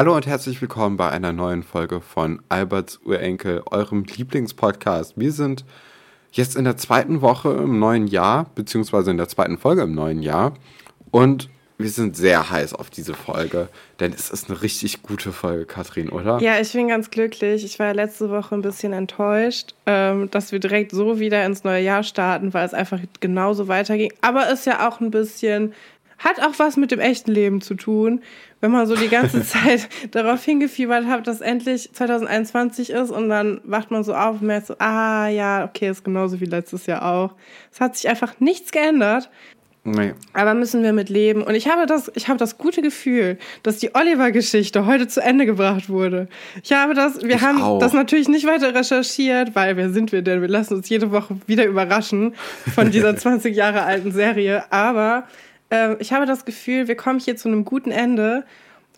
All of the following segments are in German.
Hallo und herzlich willkommen bei einer neuen Folge von Alberts Urenkel, eurem Lieblingspodcast. Wir sind jetzt in der zweiten Woche im neuen Jahr, beziehungsweise in der zweiten Folge im neuen Jahr. Und wir sind sehr heiß auf diese Folge, denn es ist eine richtig gute Folge, Katrin, oder? Ja, ich bin ganz glücklich. Ich war ja letzte Woche ein bisschen enttäuscht, ähm, dass wir direkt so wieder ins neue Jahr starten, weil es einfach genauso weiterging. Aber es ist ja auch ein bisschen hat auch was mit dem echten Leben zu tun, wenn man so die ganze Zeit darauf hingefiebert hat, dass endlich 2021 ist und dann wacht man so auf und merkt so, ah ja, okay, ist genauso wie letztes Jahr auch. Es hat sich einfach nichts geändert. Nee. Aber müssen wir mit leben. Und ich habe das, ich habe das gute Gefühl, dass die Oliver-Geschichte heute zu Ende gebracht wurde. Ich habe das, wir ich haben auch. das natürlich nicht weiter recherchiert, weil wer sind wir denn? Wir lassen uns jede Woche wieder überraschen von dieser 20 Jahre alten Serie. Aber äh, ich habe das Gefühl, wir kommen hier zu einem guten Ende.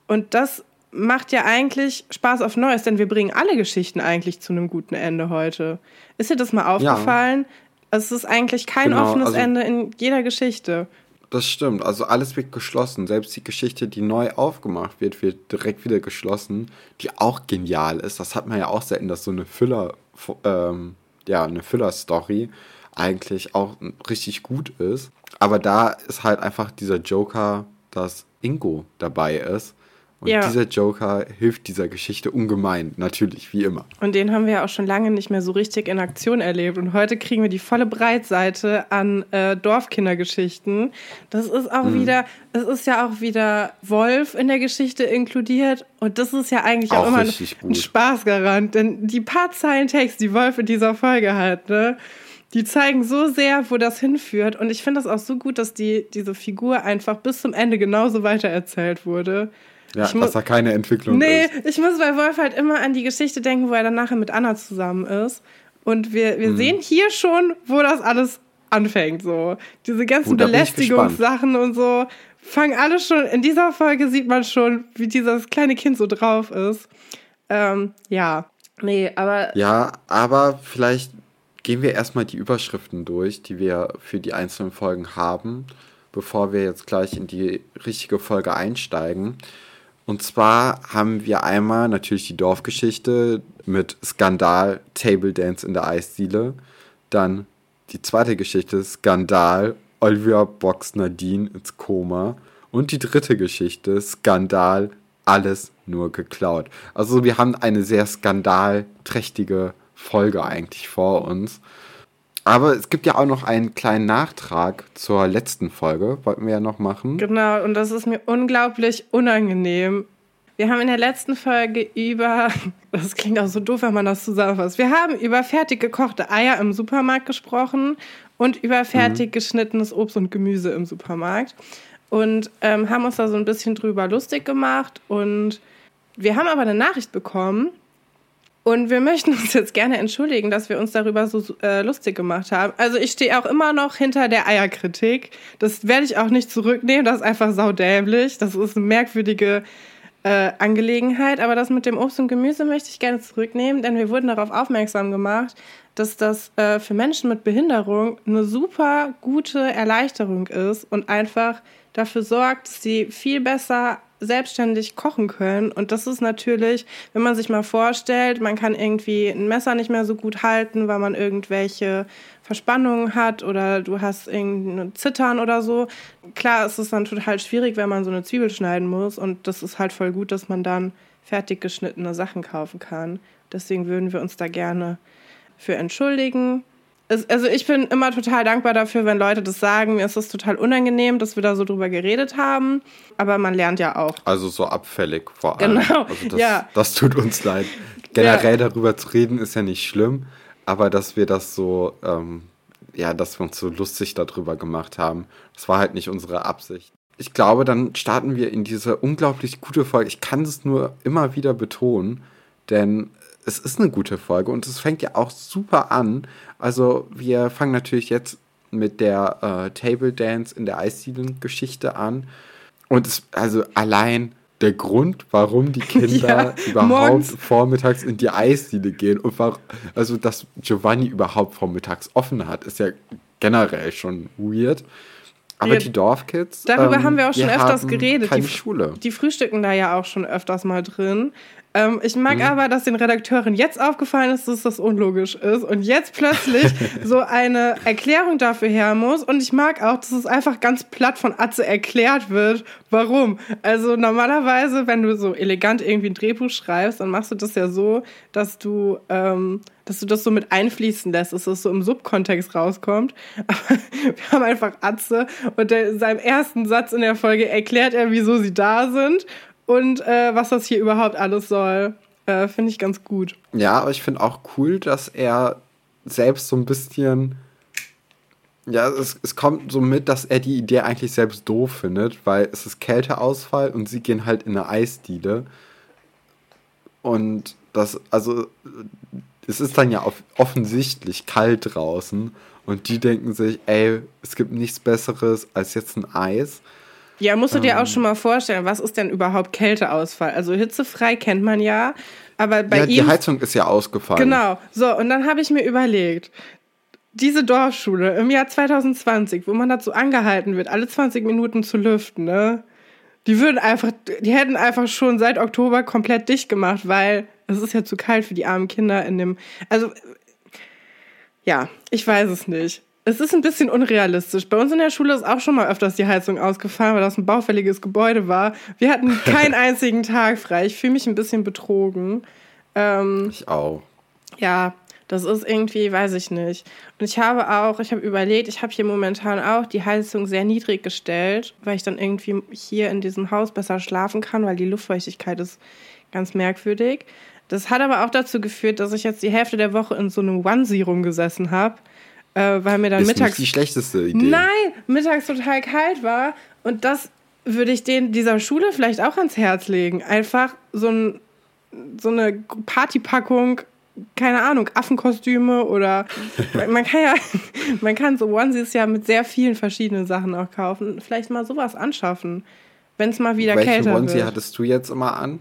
Und das macht ja eigentlich Spaß auf Neues, denn wir bringen alle Geschichten eigentlich zu einem guten Ende heute. Ist dir das mal aufgefallen? Ja. Es ist eigentlich kein genau, offenes also, Ende in jeder Geschichte. Das stimmt. Also alles wird geschlossen. Selbst die Geschichte, die neu aufgemacht wird, wird direkt wieder geschlossen, die auch genial ist. Das hat man ja auch selten, dass so eine Füller, ähm, ja, eine Füller-Story eigentlich auch richtig gut ist. Aber da ist halt einfach dieser Joker, dass Ingo dabei ist. Und ja. dieser Joker hilft dieser Geschichte ungemein, natürlich, wie immer. Und den haben wir ja auch schon lange nicht mehr so richtig in Aktion erlebt. Und heute kriegen wir die volle Breitseite an äh, Dorfkindergeschichten. Das ist auch mhm. wieder, es ist ja auch wieder Wolf in der Geschichte inkludiert. Und das ist ja eigentlich auch, auch immer ein, ein Spaßgarant. Denn die paar Zeilen Text, die Wolf in dieser Folge hat, ne? Die zeigen so sehr, wo das hinführt. Und ich finde das auch so gut, dass die, diese Figur einfach bis zum Ende genauso weitererzählt wurde. Ja, ich dass da keine Entwicklung nee, ist. Nee, ich muss bei Wolf halt immer an die Geschichte denken, wo er dann nachher mit Anna zusammen ist. Und wir, wir mhm. sehen hier schon, wo das alles anfängt. So. Diese ganzen Gut, Belästigungssachen und so fangen alle schon. In dieser Folge sieht man schon, wie dieses kleine Kind so drauf ist. Ähm, ja. Nee, aber. Ja, aber vielleicht gehen wir erstmal die Überschriften durch, die wir für die einzelnen Folgen haben, bevor wir jetzt gleich in die richtige Folge einsteigen. Und zwar haben wir einmal natürlich die Dorfgeschichte mit Skandal Table Dance in der Eisdiele. Dann die zweite Geschichte Skandal Olivia boxt Nadine ins Koma. Und die dritte Geschichte Skandal alles nur geklaut. Also wir haben eine sehr skandalträchtige Folge eigentlich vor uns. Aber es gibt ja auch noch einen kleinen Nachtrag zur letzten Folge, wollten wir ja noch machen. Genau, und das ist mir unglaublich unangenehm. Wir haben in der letzten Folge über, das klingt auch so doof, wenn man das zusammenfasst, wir haben über fertig gekochte Eier im Supermarkt gesprochen und über fertig mhm. geschnittenes Obst und Gemüse im Supermarkt. Und ähm, haben uns da so ein bisschen drüber lustig gemacht. Und wir haben aber eine Nachricht bekommen, und wir möchten uns jetzt gerne entschuldigen, dass wir uns darüber so äh, lustig gemacht haben. Also ich stehe auch immer noch hinter der Eierkritik. Das werde ich auch nicht zurücknehmen. Das ist einfach saudämlich. Das ist eine merkwürdige äh, Angelegenheit. Aber das mit dem Obst und Gemüse möchte ich gerne zurücknehmen, denn wir wurden darauf aufmerksam gemacht, dass das äh, für Menschen mit Behinderung eine super gute Erleichterung ist und einfach dafür sorgt, dass sie viel besser selbstständig kochen können. Und das ist natürlich, wenn man sich mal vorstellt, man kann irgendwie ein Messer nicht mehr so gut halten, weil man irgendwelche Verspannungen hat oder du hast irgendein Zittern oder so. Klar ist es dann total schwierig, wenn man so eine Zwiebel schneiden muss. Und das ist halt voll gut, dass man dann fertig geschnittene Sachen kaufen kann. Deswegen würden wir uns da gerne für entschuldigen also ich bin immer total dankbar dafür, wenn Leute das sagen. Mir ist es total unangenehm, dass wir da so drüber geredet haben. Aber man lernt ja auch. Also so abfällig vor allem. Genau. Also das, ja. das tut uns leid. Generell ja. darüber zu reden ist ja nicht schlimm, aber dass wir das so, ähm, ja, dass wir uns so lustig darüber gemacht haben, das war halt nicht unsere Absicht. Ich glaube, dann starten wir in diese unglaublich gute Folge. Ich kann es nur immer wieder betonen, denn es ist eine gute Folge und es fängt ja auch super an. Also wir fangen natürlich jetzt mit der äh, Table Dance in der Eisdielen-Geschichte an. Und es, also allein der Grund, warum die Kinder ja, überhaupt morgens. vormittags in die Eisdiele gehen und war, also dass Giovanni überhaupt vormittags offen hat, ist ja generell schon weird. Aber ja, die Dorfkids. Darüber ähm, haben wir auch schon öfters geredet. Keine die, Schule. Die frühstücken da ja auch schon öfters mal drin. Ähm, ich mag mhm. aber, dass den Redakteuren jetzt aufgefallen ist, dass das unlogisch ist und jetzt plötzlich so eine Erklärung dafür her muss. Und ich mag auch, dass es einfach ganz platt von Atze erklärt wird, warum. Also normalerweise, wenn du so elegant irgendwie ein Drehbuch schreibst, dann machst du das ja so, dass du, ähm, dass du das so mit einfließen lässt, dass das so im Subkontext rauskommt. Aber wir haben einfach Atze und in seinem ersten Satz in der Folge erklärt er, wieso sie da sind und äh, was das hier überhaupt alles soll. Äh, finde ich ganz gut. Ja, aber ich finde auch cool, dass er selbst so ein bisschen. Ja, es, es kommt so mit, dass er die Idee eigentlich selbst doof findet, weil es ist Kälteausfall und sie gehen halt in eine Eisdiele. Und das, also, es ist dann ja offensichtlich kalt draußen und die denken sich, ey, es gibt nichts Besseres als jetzt ein Eis. Ja, musst du dir auch ähm. schon mal vorstellen, was ist denn überhaupt Kälteausfall? Also hitzefrei kennt man ja, aber bei ja, ihm... die Heizung ist ja ausgefallen. Genau, so, und dann habe ich mir überlegt, diese Dorfschule im Jahr 2020, wo man dazu angehalten wird, alle 20 Minuten zu lüften, ne? Die würden einfach, die hätten einfach schon seit Oktober komplett dicht gemacht, weil es ist ja zu kalt für die armen Kinder in dem, also, ja, ich weiß es nicht. Es ist ein bisschen unrealistisch. Bei uns in der Schule ist auch schon mal öfters die Heizung ausgefallen, weil das ein baufälliges Gebäude war. Wir hatten keinen einzigen Tag frei. Ich fühle mich ein bisschen betrogen. Ähm, ich auch. Ja, das ist irgendwie, weiß ich nicht. Und ich habe auch, ich habe überlegt, ich habe hier momentan auch die Heizung sehr niedrig gestellt, weil ich dann irgendwie hier in diesem Haus besser schlafen kann, weil die Luftfeuchtigkeit ist ganz merkwürdig. Das hat aber auch dazu geführt, dass ich jetzt die Hälfte der Woche in so einem Onesie rumgesessen habe äh, weil mir dann ist mittags. Nicht die schlechteste Idee. Nein, mittags total kalt war. Und das würde ich den dieser Schule vielleicht auch ans Herz legen. Einfach so, ein, so eine Partypackung, keine Ahnung, Affenkostüme oder man kann ja, man kann so Onesies ja mit sehr vielen verschiedenen Sachen auch kaufen. Vielleicht mal sowas anschaffen, wenn es mal wieder Welche kälter Onesie wird. Welche hattest du jetzt immer an?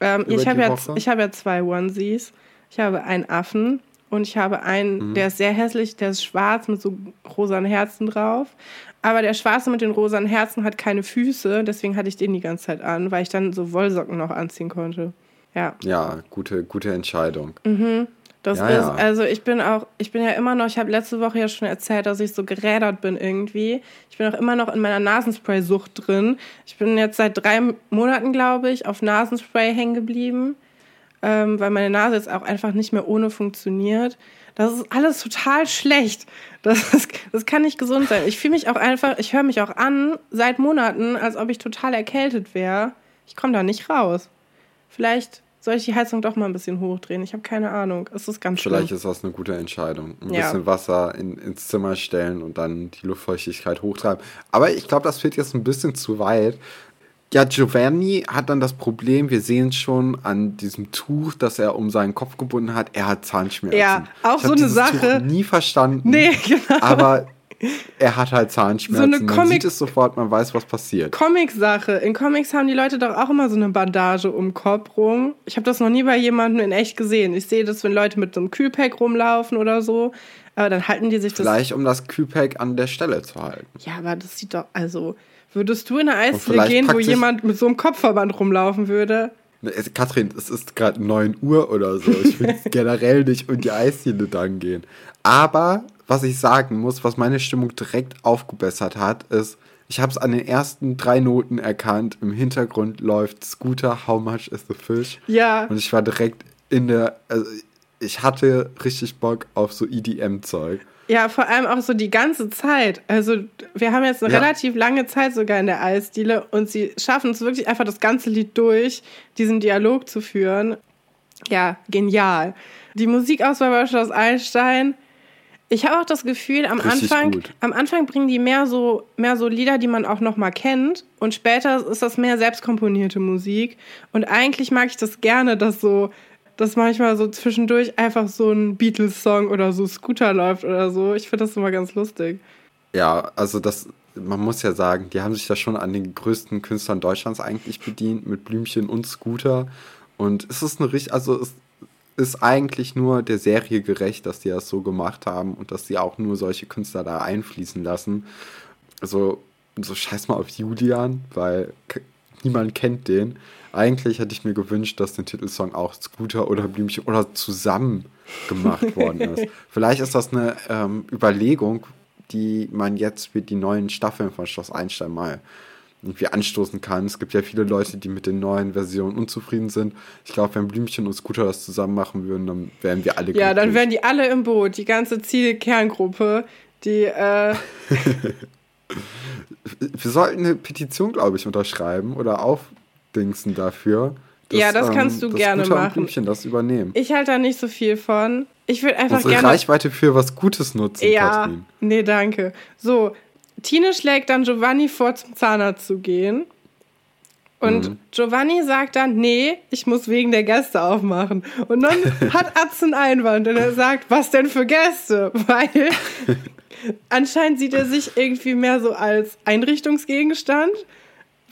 Ähm, ich habe ja, hab ja zwei Onesies. Ich habe einen Affen und ich habe einen, mhm. der ist sehr hässlich, der ist schwarz mit so rosanen Herzen drauf. Aber der schwarze mit den rosanen Herzen hat keine Füße, deswegen hatte ich den die ganze Zeit an, weil ich dann so Wollsocken noch anziehen konnte. Ja. Ja, gute, gute Entscheidung. Mhm. Das ja, ist, ja. also ich bin auch, ich bin ja immer noch, ich habe letzte Woche ja schon erzählt, dass ich so gerädert bin irgendwie. Ich bin auch immer noch in meiner Nasenspray-Sucht drin. Ich bin jetzt seit drei Monaten, glaube ich, auf Nasenspray hängen geblieben ähm, weil meine Nase jetzt auch einfach nicht mehr ohne funktioniert. Das ist alles total schlecht. Das, ist, das kann nicht gesund sein. Ich fühle mich auch einfach, ich höre mich auch an seit Monaten, als ob ich total erkältet wäre. Ich komme da nicht raus. Vielleicht soll ich die Heizung doch mal ein bisschen hochdrehen. Ich habe keine Ahnung. Es ist ganz Vielleicht schlimm. ist das eine gute Entscheidung. Ein ja. bisschen Wasser in, ins Zimmer stellen und dann die Luftfeuchtigkeit hochtreiben. Aber ich glaube, das führt jetzt ein bisschen zu weit, ja, Giovanni hat dann das Problem, wir sehen schon an diesem Tuch, das er um seinen Kopf gebunden hat, er hat Zahnschmerzen. Ja, auch ich so eine Sache. Tuch nie verstanden. Nee, genau. Aber er hat halt Zahnschmerzen. So eine man sieht es sofort, man weiß, was passiert. Comic-Sache. In Comics haben die Leute doch auch immer so eine Bandage um den Kopf rum. Ich habe das noch nie bei jemandem in echt gesehen. Ich sehe das, wenn Leute mit so einem Kühlpack rumlaufen oder so. Aber dann halten die sich das. Vielleicht, um das Kühlpack an der Stelle zu halten. Ja, aber das sieht doch, also Würdest du in eine Eisdiele gehen, wo jemand mit so einem Kopfverband rumlaufen würde? Katrin, es ist gerade 9 Uhr oder so. Ich will generell nicht um die Eisdiele dann gehen. Aber was ich sagen muss, was meine Stimmung direkt aufgebessert hat, ist, ich habe es an den ersten drei Noten erkannt. Im Hintergrund läuft Scooter, How much is the fish? Ja. Und ich war direkt in der, also ich hatte richtig Bock auf so EDM-Zeug. Ja, vor allem auch so die ganze Zeit. Also wir haben jetzt eine ja. relativ lange Zeit sogar in der Eisdiele und sie schaffen es wirklich einfach das ganze Lied durch, diesen Dialog zu führen. Ja, genial. Die Musikauswahl bei Schloss Einstein. Ich habe auch das Gefühl, am Anfang, am Anfang bringen die mehr so, mehr so Lieder, die man auch noch mal kennt. Und später ist das mehr selbstkomponierte Musik. Und eigentlich mag ich das gerne, dass so dass manchmal so zwischendurch einfach so ein Beatles-Song oder so Scooter läuft oder so. Ich finde das immer ganz lustig. Ja, also das man muss ja sagen, die haben sich da schon an den größten Künstlern Deutschlands eigentlich bedient, mit Blümchen und Scooter. Und es ist eine richtig, also es ist eigentlich nur der Serie gerecht, dass die das so gemacht haben und dass sie auch nur solche Künstler da einfließen lassen. Also, so scheiß mal auf Julian, weil niemand kennt den. Eigentlich hätte ich mir gewünscht, dass der Titelsong auch Scooter oder Blümchen oder zusammen gemacht worden ist. Vielleicht ist das eine ähm, Überlegung, die man jetzt für die neuen Staffeln von Schloss Einstein mal irgendwie anstoßen kann. Es gibt ja viele Leute, die mit den neuen Versionen unzufrieden sind. Ich glaube, wenn Blümchen und Scooter das zusammen machen würden, dann wären wir alle glücklich. Ja, dann wären die alle im Boot, die ganze Zielkerngruppe, die äh Wir sollten eine Petition, glaube ich, unterschreiben oder aufdingsen dafür. Dass, ja, das kannst du ähm, gerne Scooter machen. Blümchen das übernehmen. Ich halte da nicht so viel von. Ich würde einfach Unsere gerne. Reichweite für was Gutes nutzen, ja, Katrin. Nee, danke. So, Tine schlägt dann Giovanni vor, zum Zahnarzt zu gehen. Und mhm. Giovanni sagt dann, nee, ich muss wegen der Gäste aufmachen. Und dann hat Atze einen Einwand und er sagt, was denn für Gäste? Weil anscheinend sieht er sich irgendwie mehr so als Einrichtungsgegenstand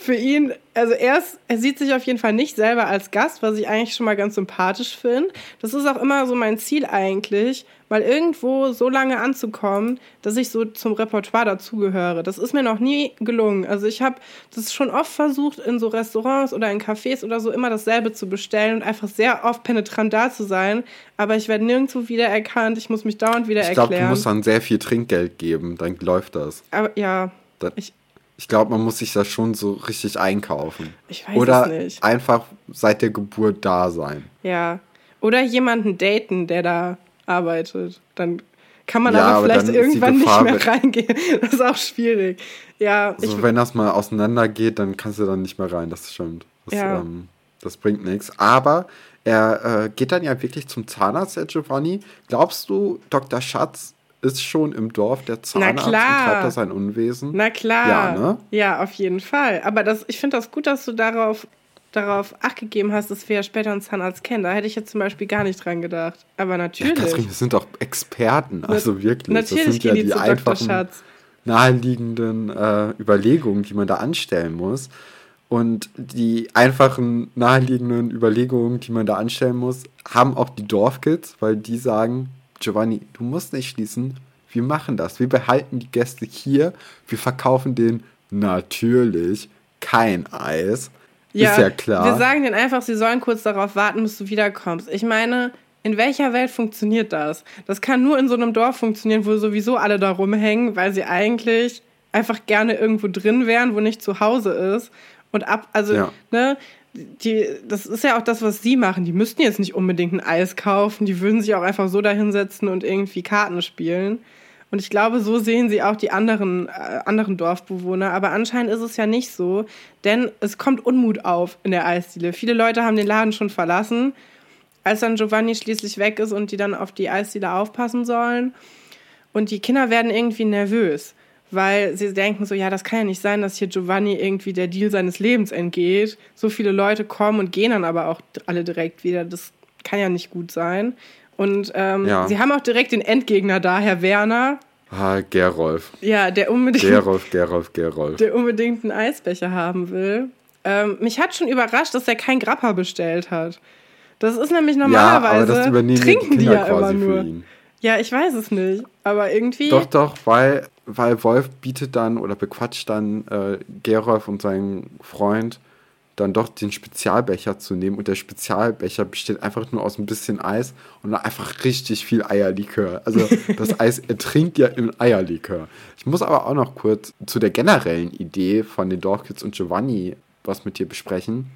für ihn, also er, ist, er sieht sich auf jeden Fall nicht selber als Gast, was ich eigentlich schon mal ganz sympathisch finde. Das ist auch immer so mein Ziel eigentlich, mal irgendwo so lange anzukommen, dass ich so zum Repertoire dazugehöre. Das ist mir noch nie gelungen. Also ich habe das schon oft versucht, in so Restaurants oder in Cafés oder so immer dasselbe zu bestellen und einfach sehr oft penetrant da zu sein. Aber ich werde nirgendwo wiedererkannt. Ich muss mich dauernd wieder ich glaub, erklären. Ich glaube, du musst dann sehr viel Trinkgeld geben, dann läuft das. Aber ja, das ich, ich glaube, man muss sich das schon so richtig einkaufen. Ich weiß Oder es nicht. einfach seit der Geburt da sein. Ja. Oder jemanden daten, der da arbeitet. Dann kann man ja, aber vielleicht irgendwann Gefahr, nicht mehr reingehen. Das ist auch schwierig. Ja, also wenn das mal auseinandergeht, dann kannst du dann nicht mehr rein, das stimmt. Das, ja. ähm, das bringt nichts. Aber er äh, geht dann ja wirklich zum Zahnarzt, der Giovanni. Glaubst du, Dr. Schatz ist schon im Dorf der Zahnarzt Na klar. und treibt da sein Unwesen. Na klar. Ja, ne? ja auf jeden Fall. Aber das, ich finde das gut, dass du darauf, darauf Acht gegeben hast, dass wir ja später einen Zahnarzt kennen. Da hätte ich jetzt zum Beispiel gar nicht dran gedacht. Aber natürlich. Ja, Katrin, wir sind doch Experten. Also wirklich. Natürlich das sind ja die, die einfachen, naheliegenden äh, Überlegungen, die man da anstellen muss. Und die einfachen, naheliegenden Überlegungen, die man da anstellen muss, haben auch die Dorfkids, weil die sagen, Giovanni, du musst nicht schließen. Wir machen das. Wir behalten die Gäste hier. Wir verkaufen denen natürlich kein Eis. Ja, ist ja klar. Wir sagen denen einfach, sie sollen kurz darauf warten, bis du wiederkommst. Ich meine, in welcher Welt funktioniert das? Das kann nur in so einem Dorf funktionieren, wo sowieso alle da rumhängen, weil sie eigentlich einfach gerne irgendwo drin wären, wo nicht zu Hause ist. Und ab, also, ja. ne, die, das ist ja auch das, was sie machen. Die müssten jetzt nicht unbedingt ein Eis kaufen. Die würden sich auch einfach so dahinsetzen und irgendwie Karten spielen. Und ich glaube, so sehen sie auch die anderen, äh, anderen Dorfbewohner. Aber anscheinend ist es ja nicht so, denn es kommt Unmut auf in der Eisdiele. Viele Leute haben den Laden schon verlassen, als dann Giovanni schließlich weg ist und die dann auf die Eisdiele aufpassen sollen. Und die Kinder werden irgendwie nervös weil sie denken so, ja, das kann ja nicht sein, dass hier Giovanni irgendwie der Deal seines Lebens entgeht. So viele Leute kommen und gehen dann aber auch alle direkt wieder. Das kann ja nicht gut sein. Und ähm, ja. sie haben auch direkt den Endgegner da, Herr Werner. Ah, Gerolf. Ja, der unbedingt. Gerolf, Gerolf, Gerolf. Der unbedingt einen Eisbecher haben will. Ähm, mich hat schon überrascht, dass er kein Grappa bestellt hat. Das ist nämlich normalerweise. Ja, aber das trinken die, die ja immer nur. Ja, ich weiß es nicht. Aber irgendwie. Doch, doch, weil weil Wolf bietet dann oder bequatscht dann äh, Gerolf und seinen Freund dann doch den Spezialbecher zu nehmen und der Spezialbecher besteht einfach nur aus ein bisschen Eis und einfach richtig viel Eierlikör. Also das Eis ertrinkt ja im Eierlikör. Ich muss aber auch noch kurz zu der generellen Idee von den Dorfkids und Giovanni was mit dir besprechen.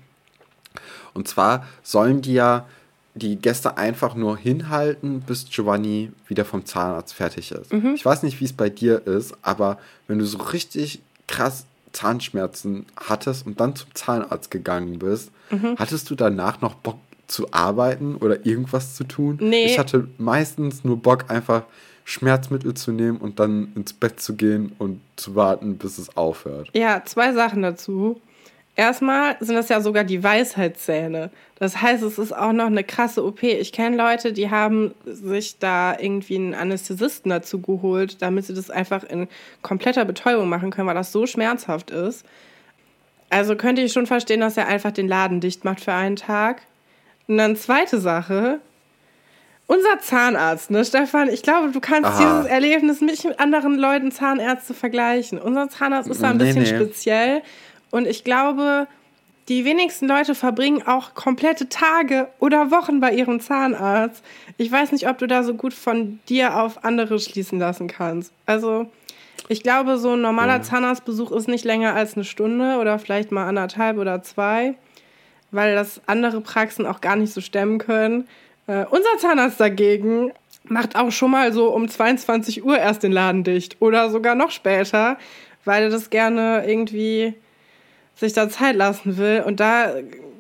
Und zwar sollen die ja die Gäste einfach nur hinhalten, bis Giovanni wieder vom Zahnarzt fertig ist. Mhm. Ich weiß nicht, wie es bei dir ist, aber wenn du so richtig krass Zahnschmerzen hattest und dann zum Zahnarzt gegangen bist, mhm. hattest du danach noch Bock zu arbeiten oder irgendwas zu tun? Nee. Ich hatte meistens nur Bock, einfach Schmerzmittel zu nehmen und dann ins Bett zu gehen und zu warten, bis es aufhört. Ja, zwei Sachen dazu. Erstmal sind das ja sogar die Weisheitszähne. Das heißt, es ist auch noch eine krasse OP. Ich kenne Leute, die haben sich da irgendwie einen Anästhesisten dazu geholt, damit sie das einfach in kompletter Betäubung machen können, weil das so schmerzhaft ist. Also könnte ich schon verstehen, dass er einfach den Laden dicht macht für einen Tag. Und dann zweite Sache, unser Zahnarzt, ne, Stefan? Ich glaube, du kannst Aha. dieses Erlebnis nicht mit anderen Leuten Zahnärzte vergleichen. Unser Zahnarzt ist da ein nee, bisschen nee. speziell. Und ich glaube, die wenigsten Leute verbringen auch komplette Tage oder Wochen bei ihrem Zahnarzt. Ich weiß nicht, ob du da so gut von dir auf andere schließen lassen kannst. Also, ich glaube, so ein normaler ja. Zahnarztbesuch ist nicht länger als eine Stunde oder vielleicht mal anderthalb oder zwei, weil das andere Praxen auch gar nicht so stemmen können. Äh, unser Zahnarzt dagegen macht auch schon mal so um 22 Uhr erst den Laden dicht oder sogar noch später, weil er das gerne irgendwie sich da Zeit lassen will. Und da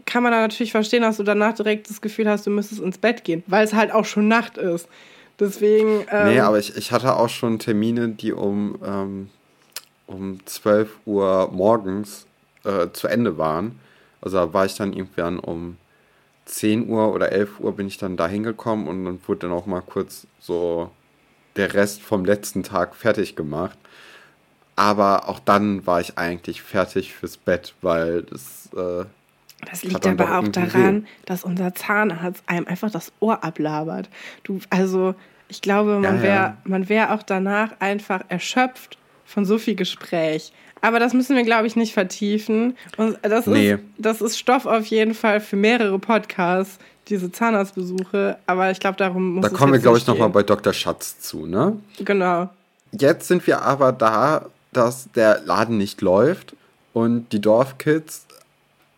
kann man dann natürlich verstehen, dass du danach direkt das Gefühl hast, du müsstest ins Bett gehen, weil es halt auch schon Nacht ist. Deswegen. Ähm, nee, aber ich, ich hatte auch schon Termine, die um, ähm, um 12 Uhr morgens äh, zu Ende waren. Also da war ich dann irgendwann um 10 Uhr oder 11 Uhr bin ich dann da hingekommen und dann wurde dann auch mal kurz so der Rest vom letzten Tag fertig gemacht. Aber auch dann war ich eigentlich fertig fürs Bett, weil das. Äh, das liegt aber auch daran, weh. dass unser Zahnarzt einem einfach das Ohr ablabert. Du, also, ich glaube, man ja, wäre ja. Man wär auch danach einfach erschöpft von so viel Gespräch. Aber das müssen wir, glaube ich, nicht vertiefen. Und das, nee. ist, das ist Stoff auf jeden Fall für mehrere Podcasts, diese Zahnarztbesuche. Aber ich glaube, darum muss Da kommen wir, glaube ich, nochmal bei Dr. Schatz zu, ne? Genau. Jetzt sind wir aber da, dass der Laden nicht läuft und die Dorfkids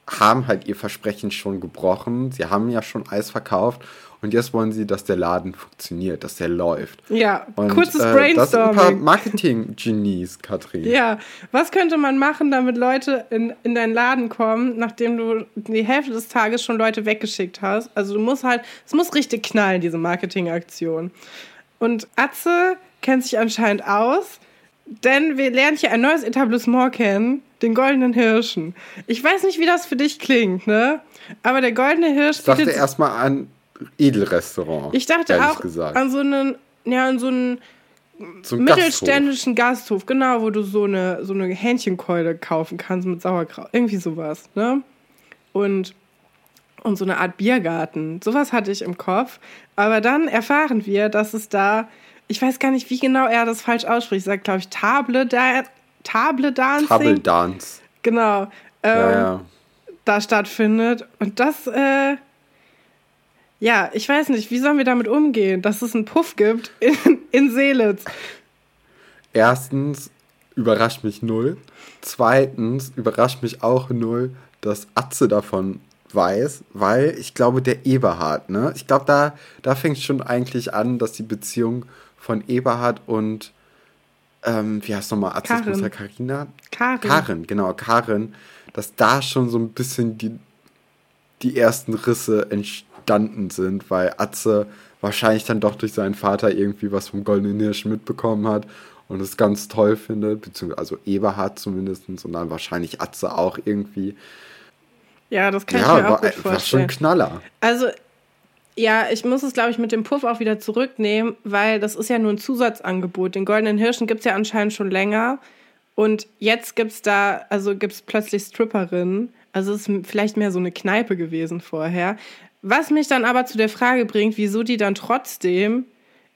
haben halt ihr Versprechen schon gebrochen. Sie haben ja schon Eis verkauft und jetzt wollen sie, dass der Laden funktioniert, dass der läuft. Ja, und, kurzes äh, Brainstorming. Das sind ein paar Marketing-Genies, Katrin. Ja, was könnte man machen, damit Leute in, in deinen Laden kommen, nachdem du die Hälfte des Tages schon Leute weggeschickt hast? Also du musst halt, es muss richtig knallen, diese Marketingaktion. Und Atze kennt sich anscheinend aus denn wir lernen hier ein neues Etablissement kennen, den Goldenen Hirschen. Ich weiß nicht, wie das für dich klingt, ne? Aber der Goldene Hirsch. Ich dachte erstmal an Edelrestaurant. Ich dachte auch gesagt. an so einen, ja, an so einen so mittelständischen Gasthof. Gasthof. genau, wo du so eine, so eine Hähnchenkeule kaufen kannst mit Sauerkraut. Irgendwie sowas, ne? Und, und so eine Art Biergarten. Sowas hatte ich im Kopf. Aber dann erfahren wir, dass es da ich weiß gar nicht, wie genau er das falsch ausspricht. Er sagt, glaube ich, Table, da Table Dancing. Table Dance. Genau. Ähm, ja, ja. Da stattfindet. Und das, äh, ja, ich weiß nicht, wie sollen wir damit umgehen, dass es einen Puff gibt in, in Seelitz? Erstens überrascht mich null. Zweitens überrascht mich auch null, dass Atze davon weiß, weil ich glaube, der Eberhard, ne? Ich glaube, da, da fängt schon eigentlich an, dass die Beziehung von Eberhard und ähm, wie heißt nochmal Arztes Mutter Carina? Karin. Karin, genau, Karin, dass da schon so ein bisschen die, die ersten Risse entstanden sind, weil Atze wahrscheinlich dann doch durch seinen Vater irgendwie was vom Goldenen Hirsch mitbekommen hat und es ganz toll findet, beziehungsweise also Eberhard zumindest und dann wahrscheinlich Atze auch irgendwie. Ja, das kann ja, ich mir auch gut vorstellen. War schon Knaller. Also ja, ich muss es, glaube ich, mit dem Puff auch wieder zurücknehmen, weil das ist ja nur ein Zusatzangebot. Den Goldenen Hirschen gibt es ja anscheinend schon länger. Und jetzt gibt es da, also gibt es plötzlich Stripperinnen. Also es ist vielleicht mehr so eine Kneipe gewesen vorher. Was mich dann aber zu der Frage bringt, wieso die dann trotzdem